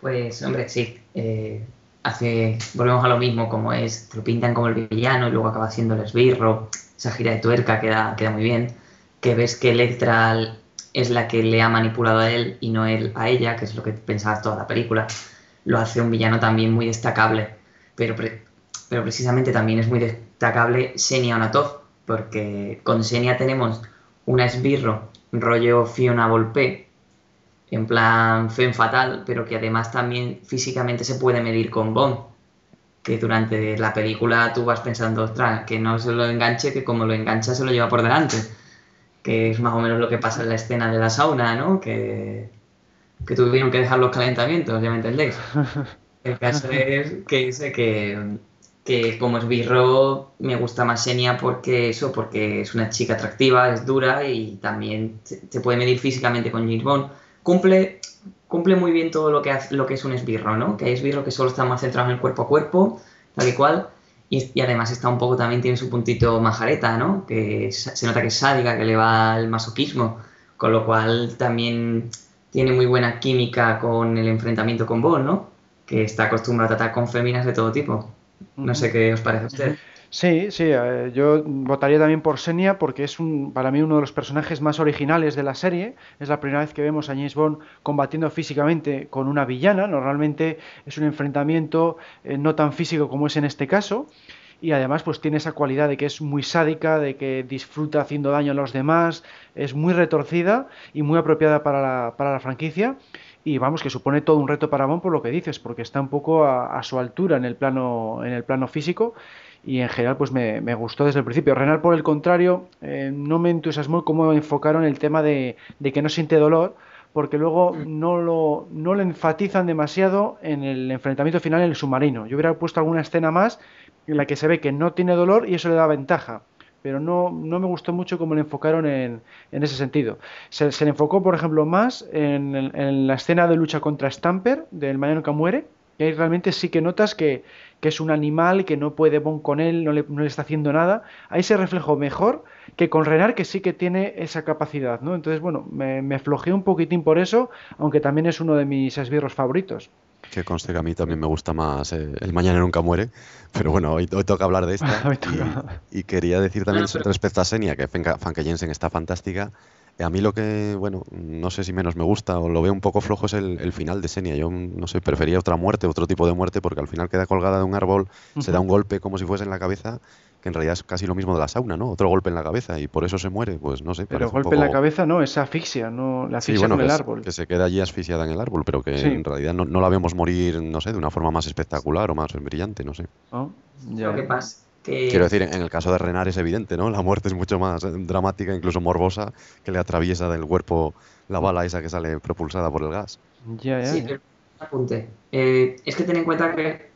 Pues, hombre, sí. Eh, hace, volvemos a lo mismo, como es, te lo pintan como el villano y luego acaba siendo el esbirro. Esa gira de tuerca queda, queda muy bien. Que ves que Electra es la que le ha manipulado a él y no él a ella, que es lo que pensabas toda la película. Lo hace un villano también muy destacable. Pero, pero precisamente también es muy destacable Xenia Onatov, porque con Xenia tenemos una esbirro rollo Fiona Volpe, en plan Femme Fatal, pero que además también físicamente se puede medir con Bond. Que durante la película tú vas pensando, ostras, que no se lo enganche, que como lo engancha se lo lleva por delante. Que es más o menos lo que pasa en la escena de la sauna, ¿no? Que, que tuvieron que dejar los calentamientos, ya me entendéis. <laughs> El caso es que dice que, que como esbirro me gusta más Xenia porque eso, porque es una chica atractiva, es dura y también se puede medir físicamente con James Bond cumple, cumple muy bien todo lo que, hace, lo que es un esbirro, ¿no? Que hay esbirro que solo está más centrado en el cuerpo a cuerpo, tal y cual, y, y, además está un poco, también tiene su puntito majareta, ¿no? Que se nota que es sádica, que le va el masoquismo, con lo cual también tiene muy buena química con el enfrentamiento con Bond, ¿no? Que está acostumbrado a tratar con féminas de todo tipo. No sé qué os parece a usted. Sí, sí, eh, yo votaría también por Senia porque es un, para mí uno de los personajes más originales de la serie. Es la primera vez que vemos a James Bond combatiendo físicamente con una villana. Normalmente es un enfrentamiento eh, no tan físico como es en este caso. Y además pues tiene esa cualidad de que es muy sádica, de que disfruta haciendo daño a los demás, es muy retorcida y muy apropiada para la, para la franquicia y vamos que supone todo un reto para Bond por lo que dices porque está un poco a, a, su altura en el plano en el plano físico y en general pues me, me gustó desde el principio. Renal por el contrario eh, no me entusiasmó cómo enfocaron el tema de, de, que no siente dolor porque luego no lo, no lo enfatizan demasiado en el enfrentamiento final en el submarino. Yo hubiera puesto alguna escena más en la que se ve que no tiene dolor y eso le da ventaja pero no, no, me gustó mucho cómo le enfocaron en, en ese sentido. Se, se, le enfocó, por ejemplo, más en, en, la escena de lucha contra Stamper, del Mañana Nunca Muere, y ahí realmente sí que notas que, que es un animal, que no puede Bon con él, no le, no le, está haciendo nada. Ahí se reflejó mejor que con Renar, que sí que tiene esa capacidad, ¿no? Entonces, bueno, me, me flojeé un poquitín por eso, aunque también es uno de mis esbirros favoritos. Que conste que a mí también me gusta más eh, El Mañana Nunca Muere, pero bueno, hoy, hoy toca hablar de <laughs> esta. y, y, quería decir también respecto a Senia, que Fanke Jensen está fantástica. A mí lo que, bueno, no sé si menos me gusta o lo veo un poco flojo es el, el final de Senia. Yo, no sé, prefería otra muerte, otro tipo de muerte, porque al final queda colgada de un árbol, uh -huh. se da un golpe como si fuese en la cabeza, que en realidad es casi lo mismo de la sauna, ¿no? Otro golpe en la cabeza y por eso se muere, pues no sé. Pero golpe poco... en la cabeza no, es asfixia, no la asfixia sí, bueno, con el que árbol. Es, que se queda allí asfixiada en el árbol, pero que sí. en realidad no, no, la vemos morir, no sé, de una forma más espectacular o más brillante, no sé. Oh, ya. Lo que pasa que... Quiero decir, en el caso de Renar es evidente, ¿no? La muerte es mucho más eh, dramática, incluso morbosa, que le atraviesa del cuerpo la bala esa que sale propulsada por el gas. Ya, ya. Sí, pero apunte. Eh, es que ten en cuenta que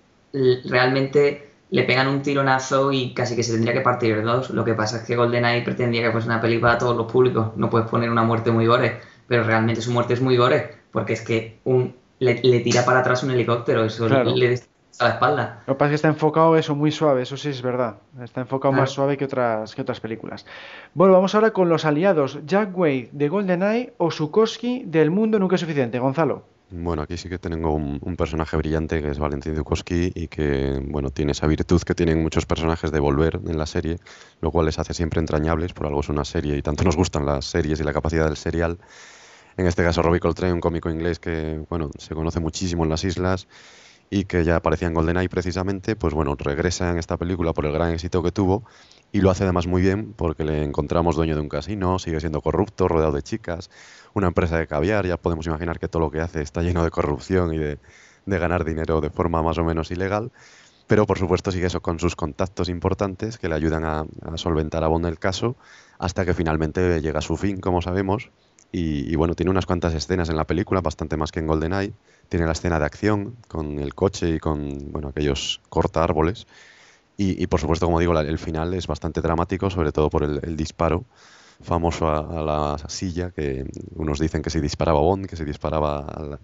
realmente le pegan un tironazo y casi que se tendría que partir en dos. Lo que pasa es que GoldenEye pretendía que fuese una película para todos los públicos. No puedes poner una muerte muy gore, pero realmente su muerte es muy gore, porque es que un, le, le tira para atrás un helicóptero, eso claro. le, a la espalda. Lo que pasa es que está enfocado eso muy suave, eso sí es verdad. Está enfocado claro. más suave que otras, que otras películas. Bueno, vamos ahora con los aliados. Jack Wade de GoldenEye o Sukoski del Mundo Nunca es Suficiente. Gonzalo. Bueno, aquí sí que tengo un, un, personaje brillante que es Valentín Zukoski y que, bueno, tiene esa virtud que tienen muchos personajes de volver en la serie, lo cual les hace siempre entrañables, por algo es una serie y tanto nos gustan las series y la capacidad del serial. En este caso, Robbie Coltrane, un cómico inglés que, bueno, se conoce muchísimo en las islas y que ya aparecía en GoldenEye precisamente, pues bueno, regresa en esta película por el gran éxito que tuvo y lo hace además muy bien porque le encontramos dueño de un casino, sigue siendo corrupto, rodeado de chicas, una empresa de caviar, ya podemos imaginar que todo lo que hace está lleno de corrupción y de, ganar dinero de forma más o menos ilegal. pero por supuesto sigue eso con sus contactos importantes que le ayudan a, solventar a Bond el caso hasta que finalmente llega a su fin, como sabemos. Y, bueno, tiene unas cuantas escenas en la película, bastante más que en GoldenEye. Tiene la escena de acción con el coche y con bueno, aquellos corta árboles. Y, por supuesto, como digo, el final es bastante dramático, sobre todo por el, disparo famoso a, la silla, que unos dicen que se disparaba Bond, que se disparaba a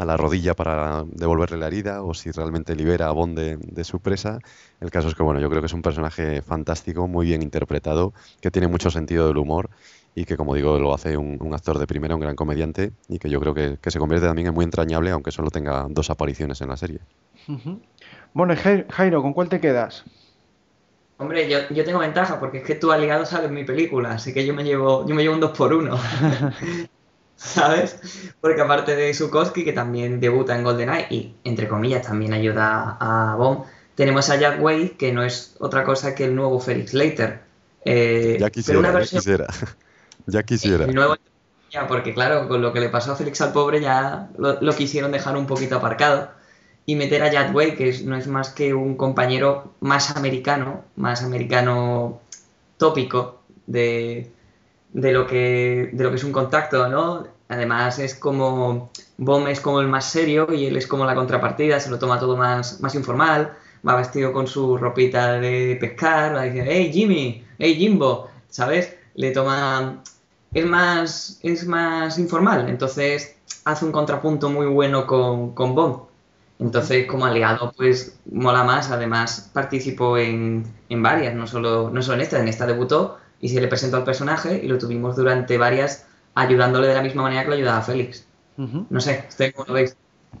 a la rodilla para devolverle la herida o si realmente libera a Bond de, su presa. El caso es que, bueno, yo creo que es un personaje fantástico, muy bien interpretado, que tiene mucho sentido del humor y que, como digo, lo hace un, actor de primera, un gran comediante y que yo creo que, se convierte también en muy entrañable, aunque solo tenga dos apariciones en la serie. Bueno, Jairo, ¿con cuál te quedas? Hombre, yo, yo, tengo ventaja porque es que tú aliado sabes mi película, así que yo me llevo, yo me llevo un 2 por 1 <laughs> <laughs> ¿sabes? Porque aparte de Sukoski, que también debuta en GoldenEye y, entre comillas, también ayuda a Bond, tenemos a Jack Wade, que no es otra cosa que el nuevo Felix Leiter. Eh, ya quisiera, ya quisiera. <laughs> ya quisiera. El nuevo, ya, porque claro, con lo que le pasó a Felix al pobre ya lo, quisieron dejar un poquito aparcado y meter a Jack Wade, que no es más que un compañero más americano, más americano tópico de, de lo que, de lo que es un contacto, ¿no? Además es como, Bom es como el más serio y él es como la contrapartida, se lo toma todo más, más informal, va vestido con su ropita de pescar, va decir, hey Jimmy, hey Jimbo, ¿sabes? Le toma, es más, es más informal, entonces hace un contrapunto muy bueno con, con Bond. Entonces, como aliado, pues mola más. Además, participó en, en varias, no solo, no solo en esta, en esta debutó, y se le presentó al personaje y lo tuvimos durante varias ayudándole de la misma manera que lo ayudaba Félix. No sé, ¿ustedes cómo lo veis?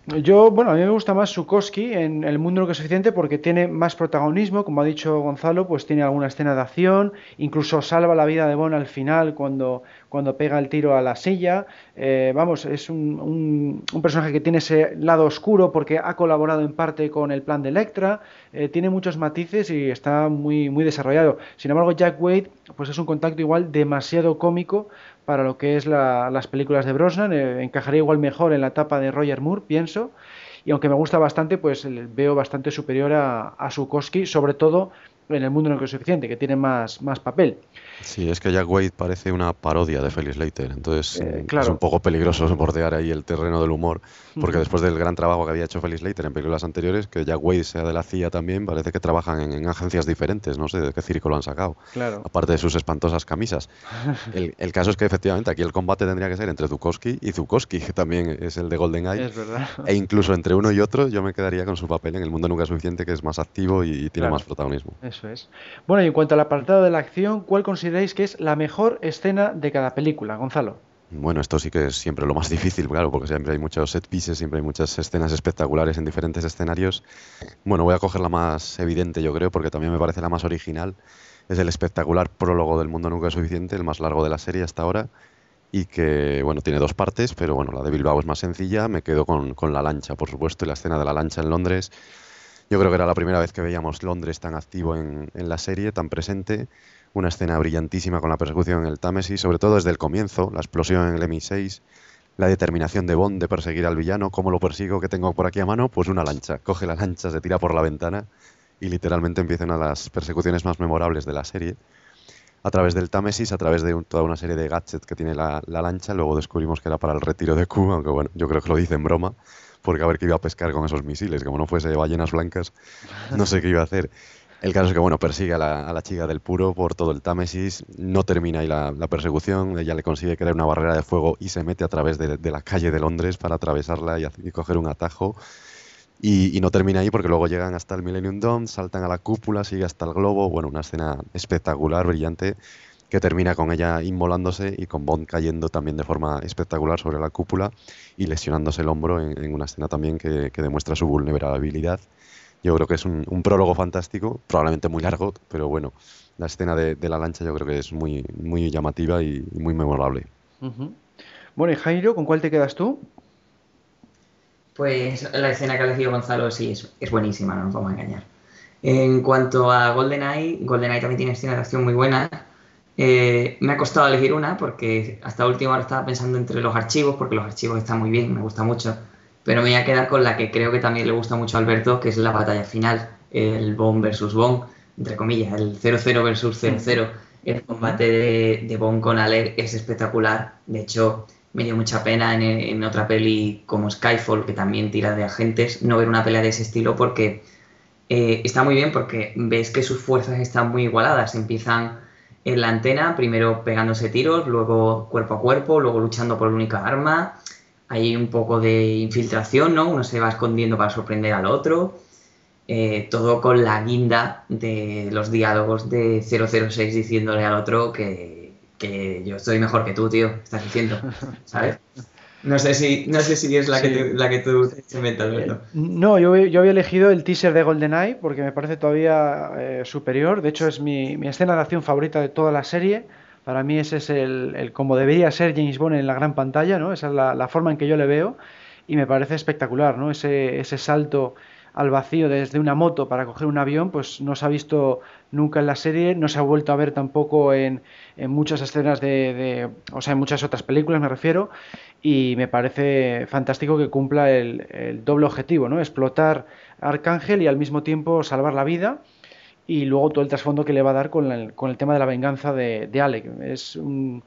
Yo, bueno, a mí me gusta más Sukoski en El mundo que es suficiente porque tiene más protagonismo, como ha dicho Gonzalo, pues tiene alguna escena de acción, incluso salva la vida de Bon al final cuando, cuando pega el tiro a la silla. Eh, vamos, es un, un, personaje que tiene ese lado oscuro porque ha colaborado en parte con el plan de Electra, eh, tiene muchos matices y está muy, muy desarrollado. Sin embargo, Jack Wade, pues es un contacto igual demasiado cómico para lo que es las películas de Brosnan. Eh, encajaría igual mejor en la etapa de Roger Moore, pienso. Y aunque me gusta bastante, pues veo bastante superior a, a Sukoski, sobre todo en el mundo no es suficiente, que tiene más, más papel. Sí, es que Jack Wade parece una parodia de Felix Leiter, entonces eh, es un poco peligroso bordear ahí el terreno del humor, porque después del gran trabajo que había hecho Felix Leiter en películas anteriores, que Jack Wade sea de la CIA también, parece que trabajan en, agencias diferentes, no sé de qué circo lo han sacado, claro. aparte de sus espantosas camisas. <laughs> el, caso es que efectivamente aquí el combate tendría que ser entre Zukowski y Zukowski, que también es el de GoldenEye, es verdad. e incluso entre uno y otro yo me quedaría con su papel en El Mundo Nunca es Suficiente, que es más activo y, tiene más protagonismo. Eso es. Bueno, y en cuanto al apartado de la acción, ¿cuál consideráis que es la mejor escena de cada película, Gonzalo. Bueno, esto sí que es siempre lo más <laughs> difícil, claro, porque siempre hay muchos set pieces, siempre hay muchas escenas espectaculares en diferentes escenarios. Bueno, voy a coger la más evidente, yo creo, porque también me parece la más original. Es el espectacular prólogo del Mundo Nunca es Suficiente, el más largo de la serie hasta ahora, y que, bueno, tiene dos partes, pero bueno, la de Bilbao es más sencilla. Me quedo con, con la lancha, por supuesto, y la escena de la lancha en Londres. Yo creo que era la primera vez que veíamos Londres tan activo en, en la serie, tan presente una escena brillantísima con la persecución en el Támesis, sobre todo desde el comienzo, la explosión en el M6, la determinación de Bond de perseguir al villano, ¿cómo lo persigo? que tengo por aquí a mano? Pues una lancha, coge la lancha, se tira por la ventana y literalmente empieza una de las persecuciones más memorables de la serie. A través del Támesis, a través de toda una serie de gadgets que tiene la, lancha, luego descubrimos que era para el retiro de Q, aunque bueno, yo creo que lo dice en broma, porque a ver qué iba a pescar con esos misiles, como no fuese ballenas blancas, no sé qué iba a hacer. El caso es que, bueno, persigue a la, chica del puro por todo el Támesis, no termina ahí la, persecución, ella le consigue crear una barrera de fuego y se mete a través de, la calle de Londres para atravesarla y, coger un atajo. Y, no termina ahí porque luego llegan hasta el Millennium Dome, saltan a la cúpula, sigue hasta el globo, bueno, una escena espectacular, brillante, que termina con ella inmolándose y con Bond cayendo también de forma espectacular sobre la cúpula y lesionándose el hombro en, una escena también que demuestra su vulnerabilidad yo creo que es un, prólogo fantástico, probablemente muy largo, pero bueno, la escena de, la lancha yo creo que es muy, muy llamativa y, muy memorable. Bueno, y Jairo, ¿con cuál te quedas tú? Pues la escena que ha elegido Gonzalo sí es, buenísima, no nos vamos a engañar. En cuanto a GoldenEye, GoldenEye también tiene escenas de acción muy buenas. Eh, me ha costado elegir una porque hasta última hora estaba pensando entre los archivos, porque los archivos están muy bien, me gusta mucho pero me voy a quedar con la que creo que también le gusta mucho a Alberto, que es la batalla final, el Bond versus Bond, entre comillas, el 0-0 versus 0-0. El combate de, de Bond con Alec es espectacular. De hecho, me dio mucha pena en, otra peli como Skyfall, que también tira de agentes, no ver una pelea de ese estilo porque eh, está muy bien porque ves que sus fuerzas están muy igualadas. Empiezan en la antena, primero pegándose tiros, luego cuerpo a cuerpo, luego luchando por la única arma. Hay un poco de infiltración, ¿no? Uno se va escondiendo para sorprender al otro. Eh, todo con la guinda de los diálogos de 006 diciéndole al otro que que yo estoy mejor que tú, tío, estás diciendo, <laughs> ¿sabes? No sé si, no sé si es la, que, la que tú te inventas, Alberto. Eh, no, yo, yo, había elegido el teaser de GoldenEye porque me parece todavía eh, superior. De hecho, es mi, mi, escena de acción favorita de toda la serie. Para mí ese es el, el, como debería ser James Bond en la gran pantalla, ¿no? Esa es la, forma en que yo le veo y me parece espectacular, ¿no? Ese, ese salto al vacío desde una moto para coger un avión, pues no se ha visto nunca en la serie, no se ha vuelto a ver tampoco en, muchas escenas de, o sea, en muchas otras películas me refiero, y me parece fantástico que cumpla el, doble objetivo, ¿no? Explotar Arcángel y al mismo tiempo salvar la vida y luego todo el trasfondo que le va a dar con el, con el tema de la venganza de, de Alec. Es un,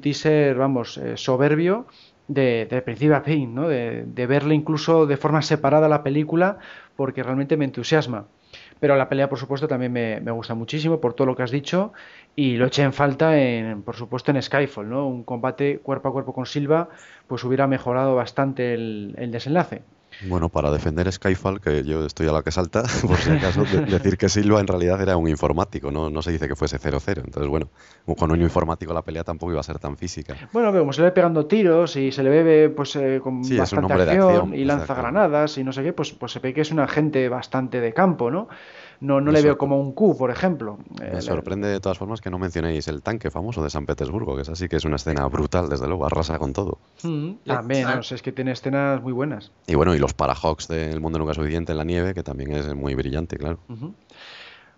teaser, vamos, eh, soberbio de, de, principio a fin, ¿no? de, verle incluso de forma separada la película, porque realmente me entusiasma. Pero la pelea, por supuesto, también me, me, gusta muchísimo por todo lo que has dicho y lo eché en falta, en, por supuesto, en Skyfall. ¿no? Un combate cuerpo a cuerpo con Silva pues hubiera mejorado bastante el, el desenlace. Bueno, para defender Skyfall, que yo estoy a la que salta, <laughs> por si acaso, decir que Silva en realidad era un informático, no, no se dice que fuese 0-0. Entonces, bueno, con un informático la pelea tampoco iba a ser tan física. Bueno, como se le ve pegando tiros y se le ve pues, eh, con bastante acción, y lanza granadas y no sé qué, pues, pues se ve que es un agente bastante de campo, ¿no? No, no le veo como un Q, por ejemplo. Me eh, sorprende de todas formas que no mencionéis el tanque famoso de San Petersburgo, que es así que es una escena brutal, desde luego, arrasa con todo. Mm, también, es que tiene escenas muy buenas. Y bueno, y los Parahawks del Mundo Nunca Suficiente en la nieve, que también es muy brillante, claro.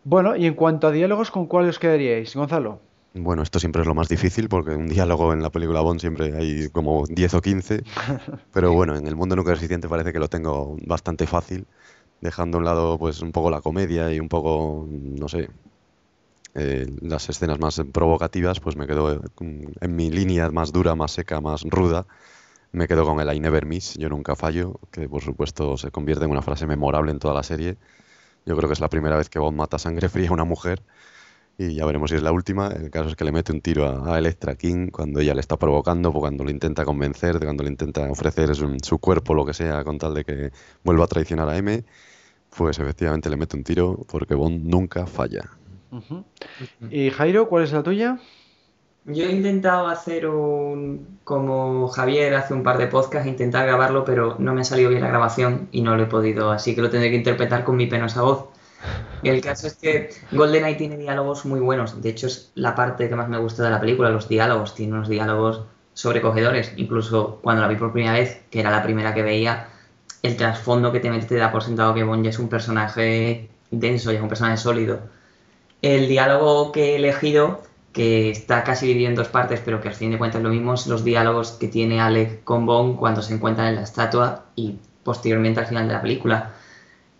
Bueno, y en cuanto a diálogos, ¿con cuál os quedaríais, Gonzalo? Bueno, esto siempre es lo más difícil porque un diálogo en la película Bond siempre hay como 10 o 15, <laughs> pero bueno, en el mundo nuclear suficiente parece que lo tengo bastante fácil dejando a un lado pues un poco la comedia y un poco, no sé, eh, las escenas más provocativas, pues me quedo en mi línea más dura, más seca, más ruda. Me quedo con el I never miss, yo nunca fallo, que por supuesto se convierte en una frase memorable en toda la serie. Yo creo que es la primera vez que Bond mata sangre <laughs> fría a una mujer y ya veremos si es la última. El caso es que le mete un tiro a, Electra King cuando ella le está provocando, cuando lo intenta convencer, cuando le intenta ofrecer su, su, cuerpo, lo que sea, con tal de que vuelva a traicionar a M pues efectivamente le mete un tiro porque Bond nunca falla. ¿Y Jairo, cuál es la tuya? Yo he intentado hacer un, como Javier hace un par de podcasts, intentar grabarlo, pero no me ha salido bien la grabación y no lo he podido, así que lo tendré que interpretar con mi penosa voz. El caso es que GoldenEye tiene diálogos muy buenos, de hecho es la parte que más me gusta de la película, los diálogos, tiene unos diálogos sobrecogedores, incluso cuando la vi por primera vez, que era la primera que veía, el trasfondo que te mete te da por sentado que Bond ya es un personaje denso, ya es un personaje sólido. El diálogo que he elegido, que está casi dividido en dos partes, pero que al fin de cuentas es lo mismo, son los diálogos que tiene Alec con Bond cuando se encuentran en la estatua y posteriormente al final de la película,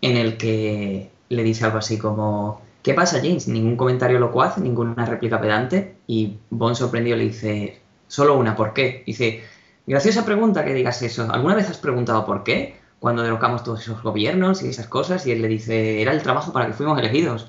en el que le dice algo así como ¿Qué pasa, James? Ningún comentario locuaz, ninguna réplica pedante. Y Bond sorprendido le dice, solo una, ¿por qué? Dice, graciosa pregunta que digas eso. ¿Alguna vez has preguntado por qué? cuando derrocamos todos esos gobiernos y esas cosas, y él le dice, era el trabajo para que fuimos elegidos.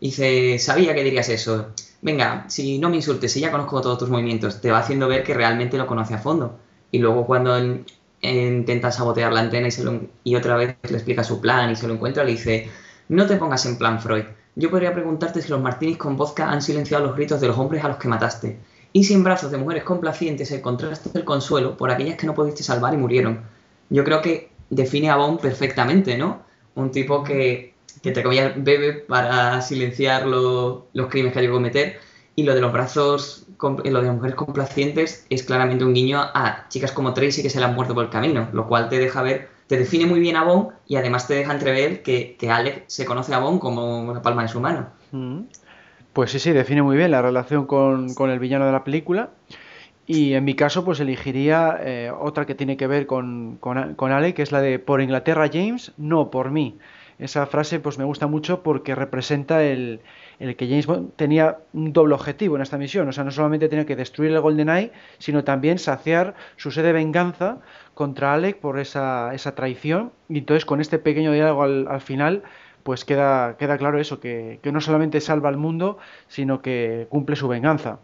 Dice, sabía que dirías eso. Venga, si no me insultes, si ya conozco todos tus movimientos, te va haciendo ver que realmente lo conoce a fondo. Y luego cuando él, intenta sabotear la antena y, se lo, y otra vez le explica su plan y se lo encuentra, le dice, no te pongas en plan Freud. Yo podría preguntarte si los martinis con vodka han silenciado los gritos de los hombres a los que mataste. Y si en brazos de mujeres complacientes encontraste el consuelo por aquellas que no pudiste salvar y murieron. Yo creo que define a Bond perfectamente, ¿no? Un tipo que, que te comillas, bebe para silenciar los crímenes que hay que cometer. Y lo de los brazos, lo de las mujeres complacientes es claramente un guiño a chicas como Tracy que se le han muerto por el camino, lo cual te deja ver, te define muy bien a Bond y además te deja entrever que, Alex se conoce a Bond como una palma de su mano. Mm. Pues sí, sí, define muy bien la relación con, el villano de la película. Y en mi caso, pues elegiría eh, otra que tiene que ver con, con, con Ale, que es la de por Inglaterra James, no por mí. Esa frase pues me gusta mucho porque representa el, el que James Bond tenía un doble objetivo en esta misión. O sea, no solamente tenía que destruir el GoldenEye, sino también saciar su sed de venganza contra Alec por esa, esa traición. Y entonces con este pequeño diálogo al, al final, pues queda, queda claro eso, que, que no solamente salva al mundo, sino que cumple su venganza.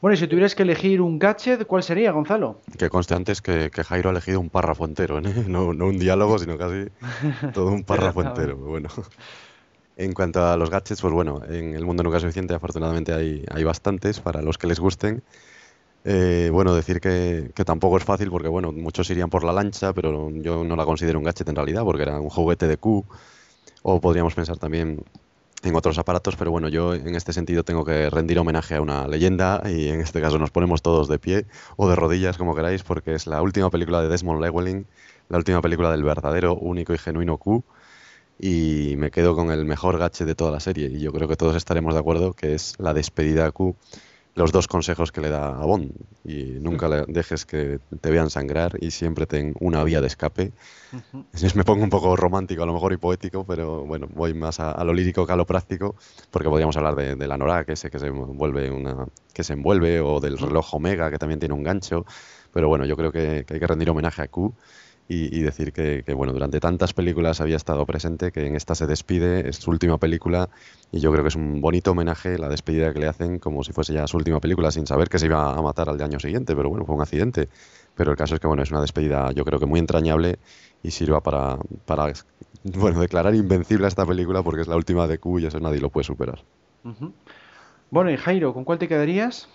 Bueno, y si tuvieras que elegir un gadget, ¿cuál sería, Gonzalo? Que conste antes que, que Jairo ha elegido un párrafo entero, ¿eh? <laughs> no, no un diálogo, sino casi todo un <laughs> párrafo entero. Bueno. En cuanto a los gadgets, pues bueno, en el mundo nunca es suficiente, afortunadamente hay, hay bastantes para los que les gusten. Eh, bueno, decir que, tampoco es fácil porque, bueno, muchos irían por la lancha, pero yo no la considero un gadget en realidad porque era un juguete de Q. O podríamos pensar también en otros aparatos, pero bueno, yo en este sentido tengo que rendir homenaje a una leyenda y en este caso nos ponemos todos de pie o de rodillas, como queráis, porque es la última película de Desmond Llewellyn, la última película del verdadero, único y genuino Q y me quedo con el mejor gache de toda la serie y yo creo que todos estaremos de acuerdo que es la despedida Q los dos consejos que le da a Bond y nunca le dejes que te vean sangrar y siempre ten una vía de escape. Uh <laughs> -huh. Me pongo un poco romántico a lo mejor y poético, pero bueno, voy más a, a lo lírico que a lo práctico porque podríamos hablar de, de la Nora, ese que se envuelve una que se envuelve o del reloj Omega que también tiene un gancho, pero bueno, yo creo que, que hay que rendir homenaje a Q y, y decir que, que, bueno, durante tantas películas había estado presente, que en esta se despide, es su última película, y yo creo que es un bonito homenaje la despedida que le hacen como si fuese ya su última película, sin saber que se iba a matar al año siguiente, pero bueno, fue un accidente. Pero el caso es que bueno, es una despedida yo creo que muy entrañable y sirva para, para bueno, declarar invencible a esta película porque es la última de Q y eso nadie lo puede superar. Uh -huh. Bueno, y Jairo, ¿con cuál te quedarías?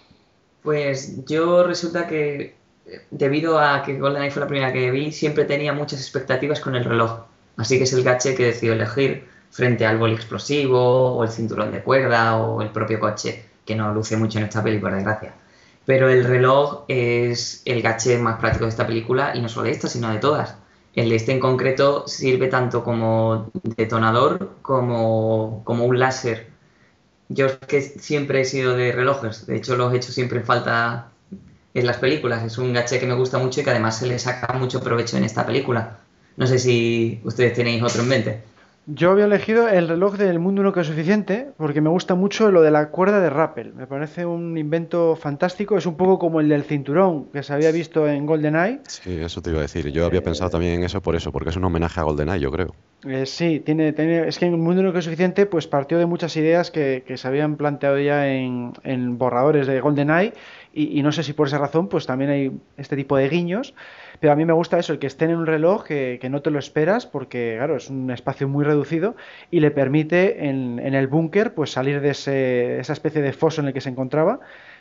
Pues yo resulta que debido a que GoldenEye fue la primera que vi, siempre tenía muchas expectativas con el reloj. Así que es el gache que decido elegir frente al boli explosivo, o el cinturón de cuerda, o el propio coche, que no luce mucho en esta película, desgracia. Pero el reloj es el gache más práctico de esta película, y no solo de esta, sino de todas. El de este en concreto sirve tanto como detonador como, como un láser. Yo que siempre he sido de relojes, de hecho los he hecho siempre en falta en las películas. Es un gache que me gusta mucho y que además se le saca mucho provecho en esta película. No sé si ustedes tenéis otro en mente. Yo había elegido el reloj del mundo nunca es suficiente porque me gusta mucho lo de la cuerda de rappel. Me parece un invento fantástico. Es un poco como el del cinturón que se había visto en GoldenEye. Sí, eso te iba a decir. Yo había eh... pensado también en eso por eso, porque es un homenaje a GoldenEye, yo creo. Eh, sí, tiene, tiene, es que en el mundo nunca es suficiente pues partió de muchas ideas que, que se habían planteado ya en, en borradores de GoldenEye y, no sé si por esa razón pues también hay este tipo de guiños pero a mí me gusta eso el que esté en un reloj que, que no te lo esperas porque claro es un espacio muy reducido y le permite en, en el búnker pues salir de ese, esa especie de foso en el que se encontraba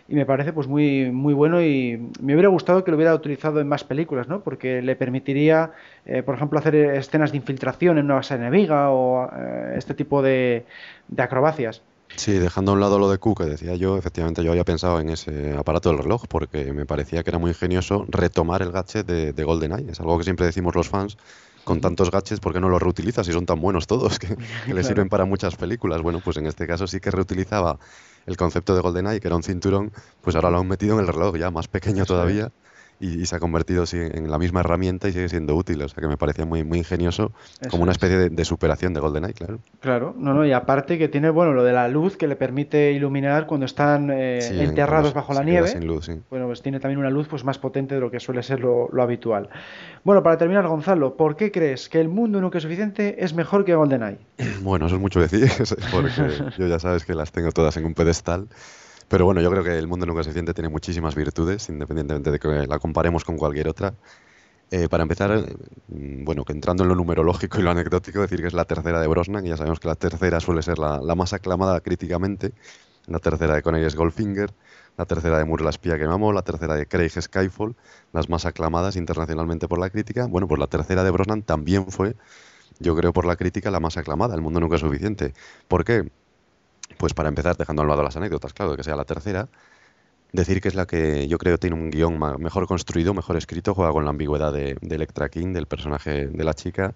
y me parece pues muy muy bueno y me hubiera gustado que lo hubiera utilizado en más películas no porque le permitiría eh, por ejemplo hacer escenas de infiltración en una base enemiga o eh, este tipo de, de acrobacias Sí, dejando a un lado lo de Q que decía yo, efectivamente yo había pensado en ese aparato del reloj porque me parecía que era muy ingenioso retomar el gadget de, de GoldenEye. Es algo que siempre decimos los fans, con tantos gadgets, ¿por qué no los reutilizas si son tan buenos todos <laughs> que, que claro. le sirven para muchas películas? Bueno, pues en este caso sí que reutilizaba el concepto de GoldenEye, que era un cinturón, pues ahora lo han metido en el reloj ya más pequeño todavía y, y, se ha convertido sí, en la misma herramienta y sigue siendo útil. O sea que me parecía muy, muy ingenioso, Eso como una especie de, de, superación de GoldenEye, claro. Claro, no, no, y aparte que tiene, bueno, lo de la luz que le permite iluminar cuando están eh, sí, enterrados en, bajo la nieve. Sin luz, sí. Bueno, pues tiene también una luz pues más potente de lo que suele ser lo, lo habitual. Bueno, para terminar, Gonzalo, ¿por qué crees que el mundo nunca es suficiente es mejor que GoldenEye? <clears throat> Bueno, eso es mucho decir, <laughs> porque yo ya sabes que las tengo todas en un pedestal. Pero bueno, yo creo que el mundo nunca es suficiente tiene muchísimas virtudes, independientemente de que la comparemos con cualquier otra. Eh, para empezar, mm, bueno, que entrando en lo numerológico y lo anecdótico, decir que es la tercera de Brosnan, y ya sabemos que la tercera suele ser la, más aclamada críticamente. La tercera de Connery Goldfinger, la tercera de Moore La espía que mamó, la tercera de Craig Skyfall, las más aclamadas internacionalmente por la crítica. Bueno, pues la tercera de Brosnan también fue, yo creo, por la crítica la más aclamada. El mundo nunca es suficiente. ¿Por qué? Pues para empezar, dejando a un lado las anécdotas, claro, que sea la tercera, decir que es la que yo creo tiene un guion mejor construido, mejor escrito, juega con la ambigüedad de, de Electra King, del personaje de la chica,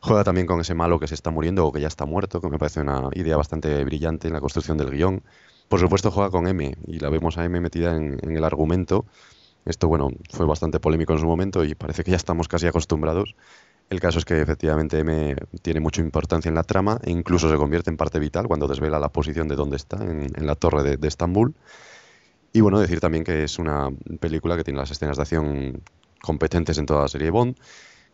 juega también con ese malo que se está muriendo o que ya está muerto, que me parece una idea bastante brillante en la construcción del guion. Por supuesto juega con M y la vemos a M metida en, en el argumento. Esto, bueno, fue bastante polémico en su momento y parece que ya estamos casi acostumbrados. El caso es que efectivamente M tiene mucha importancia en la trama e incluso se convierte en parte vital cuando desvela la posición de dónde está, en, la torre de, de, Estambul. Y bueno, decir también que es una película que tiene las escenas de acción competentes en toda la serie Bond,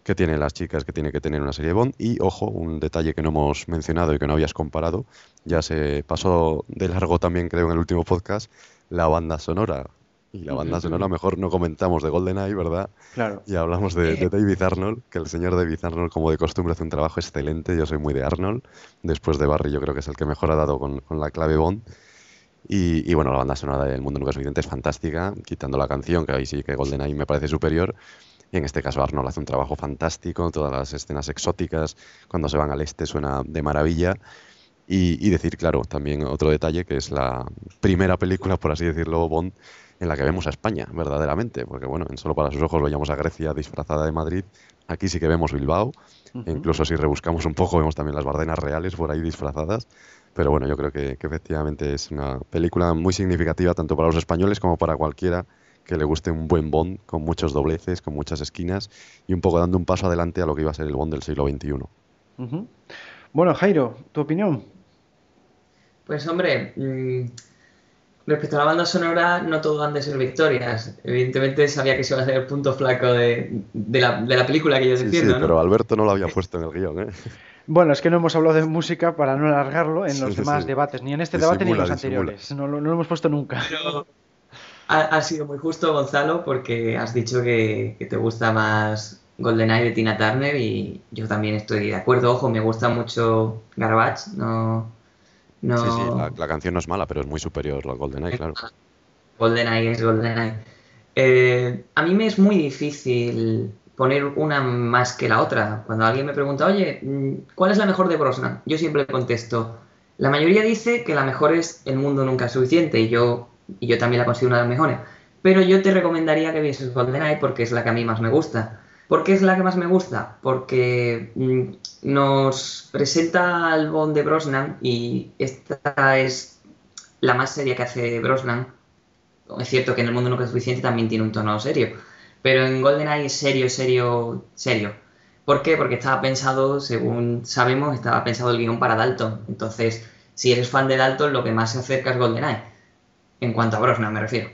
que tiene las chicas que tiene que tener una serie Bond. Y ojo, un detalle que no hemos mencionado y que no habías comparado, ya se pasó de largo también creo en el último podcast, la banda sonora. Y la banda sonora mejor no comentamos de GoldenEye, ¿verdad? Claro. Y hablamos de, de, David Arnold, que el señor David Arnold, como de costumbre, hace un trabajo excelente. Yo soy muy de Arnold. Después de Barry, yo creo que es el que mejor ha dado con, con la clave Bond. Y, y, bueno, la banda sonora del Mundo Nunca es Suficiente es fantástica, quitando la canción, que ahí sí que GoldenEye me parece superior. Y en este caso Arnold hace un trabajo fantástico, todas las escenas exóticas, cuando se van al este suena de maravilla. Y, y decir, claro, también otro detalle, que es la primera película, por así decirlo, Bond, en la que vemos a España, verdaderamente, porque bueno, en Solo para sus ojos veíamos a Grecia disfrazada de Madrid, aquí sí que vemos Bilbao, uh -huh. e incluso si rebuscamos un poco vemos también las Bardenas reales por ahí disfrazadas, pero bueno, yo creo que, que efectivamente es una película muy significativa tanto para los españoles como para cualquiera que le guste un buen Bond con muchos dobleces, con muchas esquinas y un poco dando un paso adelante a lo que iba a ser el Bond del siglo XXI. Uh -huh. Bueno, Jairo, ¿tu opinión? Pues hombre, mmm Respecto a la banda sonora, no todo han de ser victorias. Evidentemente sabía que se iba a ser el punto flaco de, de, la, de la, película que yo sí, defiendo. Sí, ¿no? pero Alberto no lo había puesto en el guion, ¿eh? Bueno, es que no hemos hablado de música para no alargarlo en los sí, demás sí. debates, ni en este disimula, debate ni en los disimula. anteriores. No, no, lo hemos puesto nunca. Pero ha, ha, sido muy justo, Gonzalo, porque has dicho que, que te gusta más GoldenEye de Tina Turner y yo también estoy de acuerdo. Ojo, me gusta mucho Garbage, no no... Sí, sí, la, la, canción no es mala, pero es muy superior a GoldenEye, claro. GoldenEye es GoldenEye. Eh, a mí me es muy difícil poner una más que la otra. Cuando alguien me pregunta, oye, mm, ¿cuál es la mejor de Brosnan? Yo siempre contesto, la mayoría dice que la mejor es El mundo nunca es suficiente y yo, y yo también la considero una de las mejores. Pero yo te recomendaría que vieses GoldenEye porque es la que a mí más me gusta. ¿Por qué es la que más me gusta? Porque mm, nos presenta al Bond de Brosnan y esta es la más seria que hace Brosnan. Es cierto que en el mundo nunca es suficiente también tiene un tono serio, pero en GoldenEye es serio, serio, serio. ¿Por qué? Porque estaba pensado, según sabemos, estaba pensado el guion para Dalton. Entonces, si eres fan de Dalton, lo que más se acerca es GoldenEye. En cuanto a Brosnan, me refiero.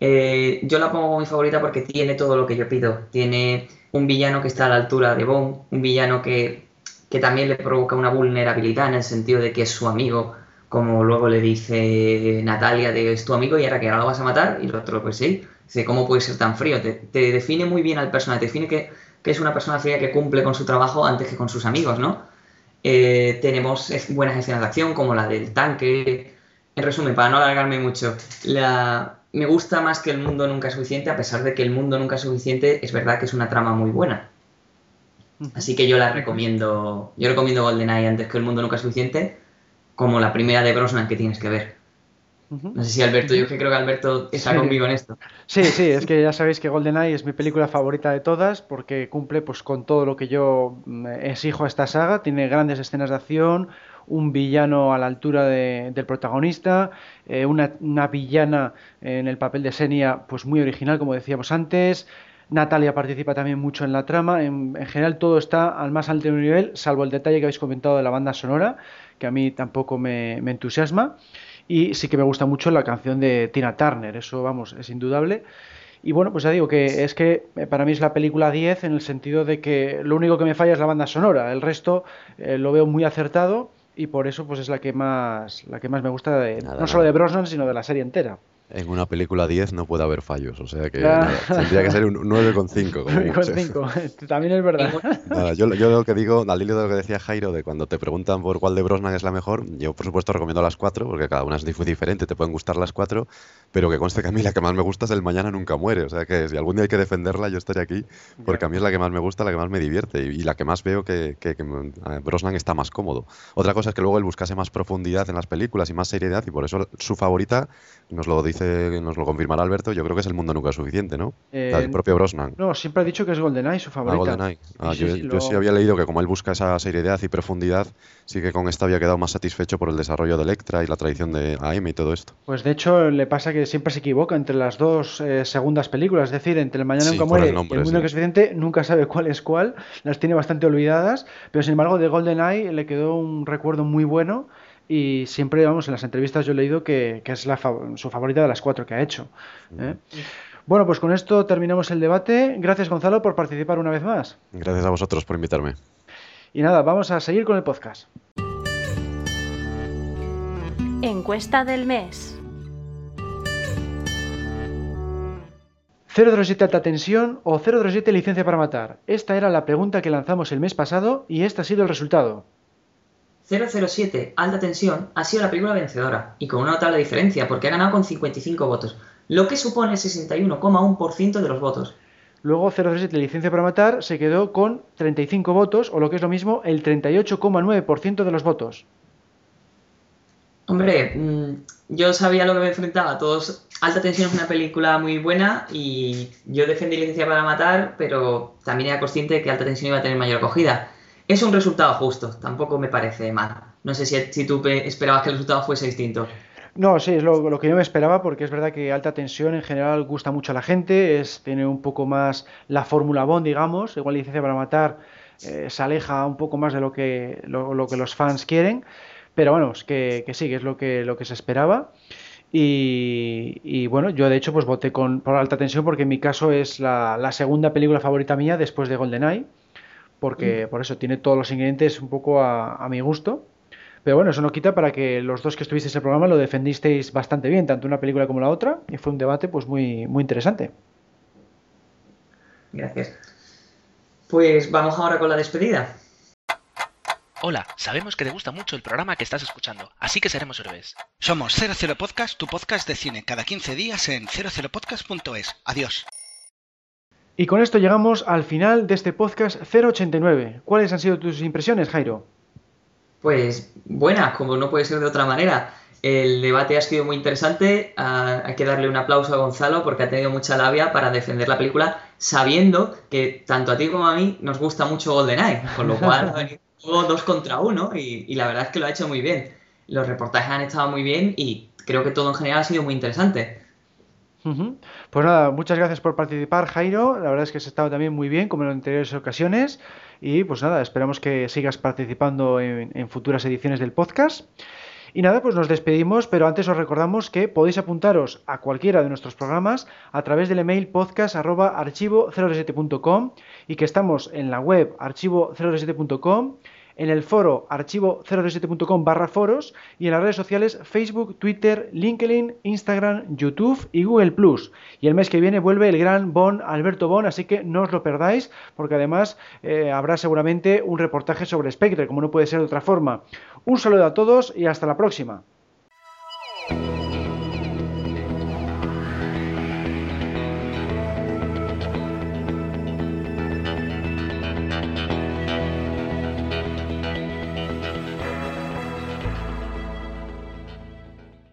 Eh, yo la pongo como mi favorita porque tiene todo lo que yo pido. Tiene un villano que está a la altura de Bond, un villano que, que también le provoca una vulnerabilidad en el sentido de que es su amigo, como luego le dice Natalia, de es tu amigo y ahora que ahora lo vas a matar, y el otro, pues sí, dice, ¿cómo puede ser tan frío? Te, define muy bien al personaje, te define que, que, es una persona fría que cumple con su trabajo antes que con sus amigos, ¿no? Eh, tenemos buenas escenas de acción, como la del tanque. En resumen, para no alargarme mucho, la, me gusta más que El mundo nunca es suficiente, a pesar de que El mundo nunca es suficiente es verdad que es una trama muy buena. Así que yo la recomiendo, yo recomiendo GoldenEye antes que El mundo nunca es suficiente, como la primera de Brosnan que tienes que ver. No sé si Alberto, yo que creo que Alberto está sí. conmigo en esto. Sí, sí, es que ya sabéis que GoldenEye es mi película favorita de todas porque cumple pues con todo lo que yo mm, exijo a esta saga, tiene grandes escenas de acción, un villano a la altura de, del protagonista, eh, una, una, villana en el papel de Senia pues muy original como decíamos antes, Natalia participa también mucho en la trama, en, en, general todo está al más alto nivel, salvo el detalle que habéis comentado de la banda sonora, que a mí tampoco me, entusiasma, y sí que me gusta mucho la canción de Tina Turner, eso vamos, es indudable. Y bueno, pues ya digo que es que para mí es la película 10 en el sentido de que lo único que me falla es la banda sonora, el resto eh, lo veo muy acertado y por eso pues es la que más la que más me gusta de, nada, no solo de Brosnan sino de la serie entera. En una película 10 no puede haber fallos, o sea que nada, tendría que ser un 9,5. 9,5, <laughs> <laughs> también es verdad. Nada, yo, yo, lo que digo, al hilo de lo que decía Jairo, de cuando te preguntan por cuál de Brosnan es la mejor, yo por supuesto recomiendo las cuatro, porque cada una es diferente, te pueden gustar las cuatro, pero que conste que a mí la que más me gusta es El Mañana Nunca Muere, o sea que si algún día hay que defenderla, yo estaré aquí, porque a mí es la que más me gusta, la que más me divierte y, y la que más veo que, que, que, Brosnan está más cómodo. Otra cosa es que luego él buscase más profundidad en las películas y más seriedad, y por eso su favorita, nos lo dice dice, nos lo confirmará Alberto, yo creo que es el mundo nunca suficiente, ¿no? Eh, el propio Brosnan. No, siempre ha dicho que es GoldenEye su Ah, favorita. GoldenEye. Ah, Sí, yo, sí, yo lo- sí había leído que como él busca esa seriedad y profundidad, sí que con esta había quedado más satisfecho por el desarrollo de Electra y la tradición de AM y todo esto. Pues de hecho le pasa que siempre se equivoca entre las dos eh, segundas películas, es decir, entre el Mañana Sí, nunca muere el nombre, y el mundo es suficiente, nunca sabe cuál es cuál, las tiene bastante olvidadas, pero sin embargo de GoldenEye le quedó un recuerdo muy bueno y siempre, vamos, en las entrevistas yo he leído que, que es la su favorita de las cuatro que ha hecho. ¿eh? Bueno, pues con esto terminamos el debate. Gracias Gonzalo por participar una vez más. Gracias a vosotros por invitarme. Y nada, vamos a seguir con el podcast. Encuesta del mes. 007 alta tensión o 007 licencia para matar. Esta era la pregunta que lanzamos el mes pasado y este ha sido el resultado. 007, Alta Tensión, ha sido la película vencedora y con una notable diferencia porque ha ganado con 55 votos, lo que supone el 61,1% de los votos. Luego 007 licencia para matar se quedó con 35 votos o lo que es lo mismo el 38,9% de los votos. Hombre, mm, yo sabía lo que me enfrentaba. Todos, Alta Tensión es una película muy buena y yo defendí Licencia para Matar, pero también era consciente de que Alta Tensión iba a tener mayor acogida. Es un resultado justo, tampoco me parece mal. No sé si, si tú pe- esperabas que el resultado fuese distinto. No, sí, es lo, que yo me esperaba porque es verdad que alta tensión en general gusta mucho a la gente, es, tiene un poco más la fórmula Bond, digamos, igual licencia para matar eh, se aleja un poco más de lo que, lo, que los fans quieren, pero bueno, que, que sí, que es lo que, lo que se esperaba. Y, y bueno, yo de hecho pues voté con, por alta tensión porque en mi caso es la, la segunda película favorita mía después de GoldenEye, porque por eso tiene todos los ingredientes un poco a, a mi gusto. Pero bueno, eso no quita para que los dos que estuvisteis en el programa lo defendisteis bastante bien, tanto una película como la otra, y fue un debate pues muy, muy interesante. Gracias. Pues vamos ahora con la despedida. Hola, sabemos que te gusta mucho el programa que estás escuchando, así que seremos héroes. Somos 00 Podcast, tu podcast de cine, cada 15 días en 00podcast.es. Adiós. Y con esto llegamos al final de este podcast 089. ¿Cuáles han sido tus impresiones, Jairo? Pues buenas, como no puede ser de otra manera. El debate ha sido muy interesante. ah, hay que darle un aplauso a Gonzalo porque ha tenido mucha labia para defender la película, sabiendo que tanto a ti como a mí nos gusta mucho GoldenEye, con lo cual <laughs> ha venido dos contra uno y, y la verdad es que lo ha hecho muy bien. Los reportajes han estado muy bien y creo que todo en general ha sido muy interesante. Pues nada, muchas gracias por participar, Jairo. La verdad es que has estado también muy bien, como en anteriores ocasiones. Y pues nada, esperamos que sigas participando en, en futuras ediciones del podcast. Y nada, pues nos despedimos, pero antes os recordamos que podéis apuntaros a cualquiera de nuestros programas a través del email podcast.archivo07.com y que estamos en la web archivo07.com, en el foro archivo07.com barra foros y en las redes sociales Facebook, Twitter, LinkedIn, Instagram, YouTube y Google Plus. Y el mes que viene vuelve el gran Bon, Alberto Bon, así que no os lo perdáis, porque además eh, habrá seguramente un reportaje sobre Spectre, como no puede ser de otra forma. Un saludo a todos y hasta la próxima.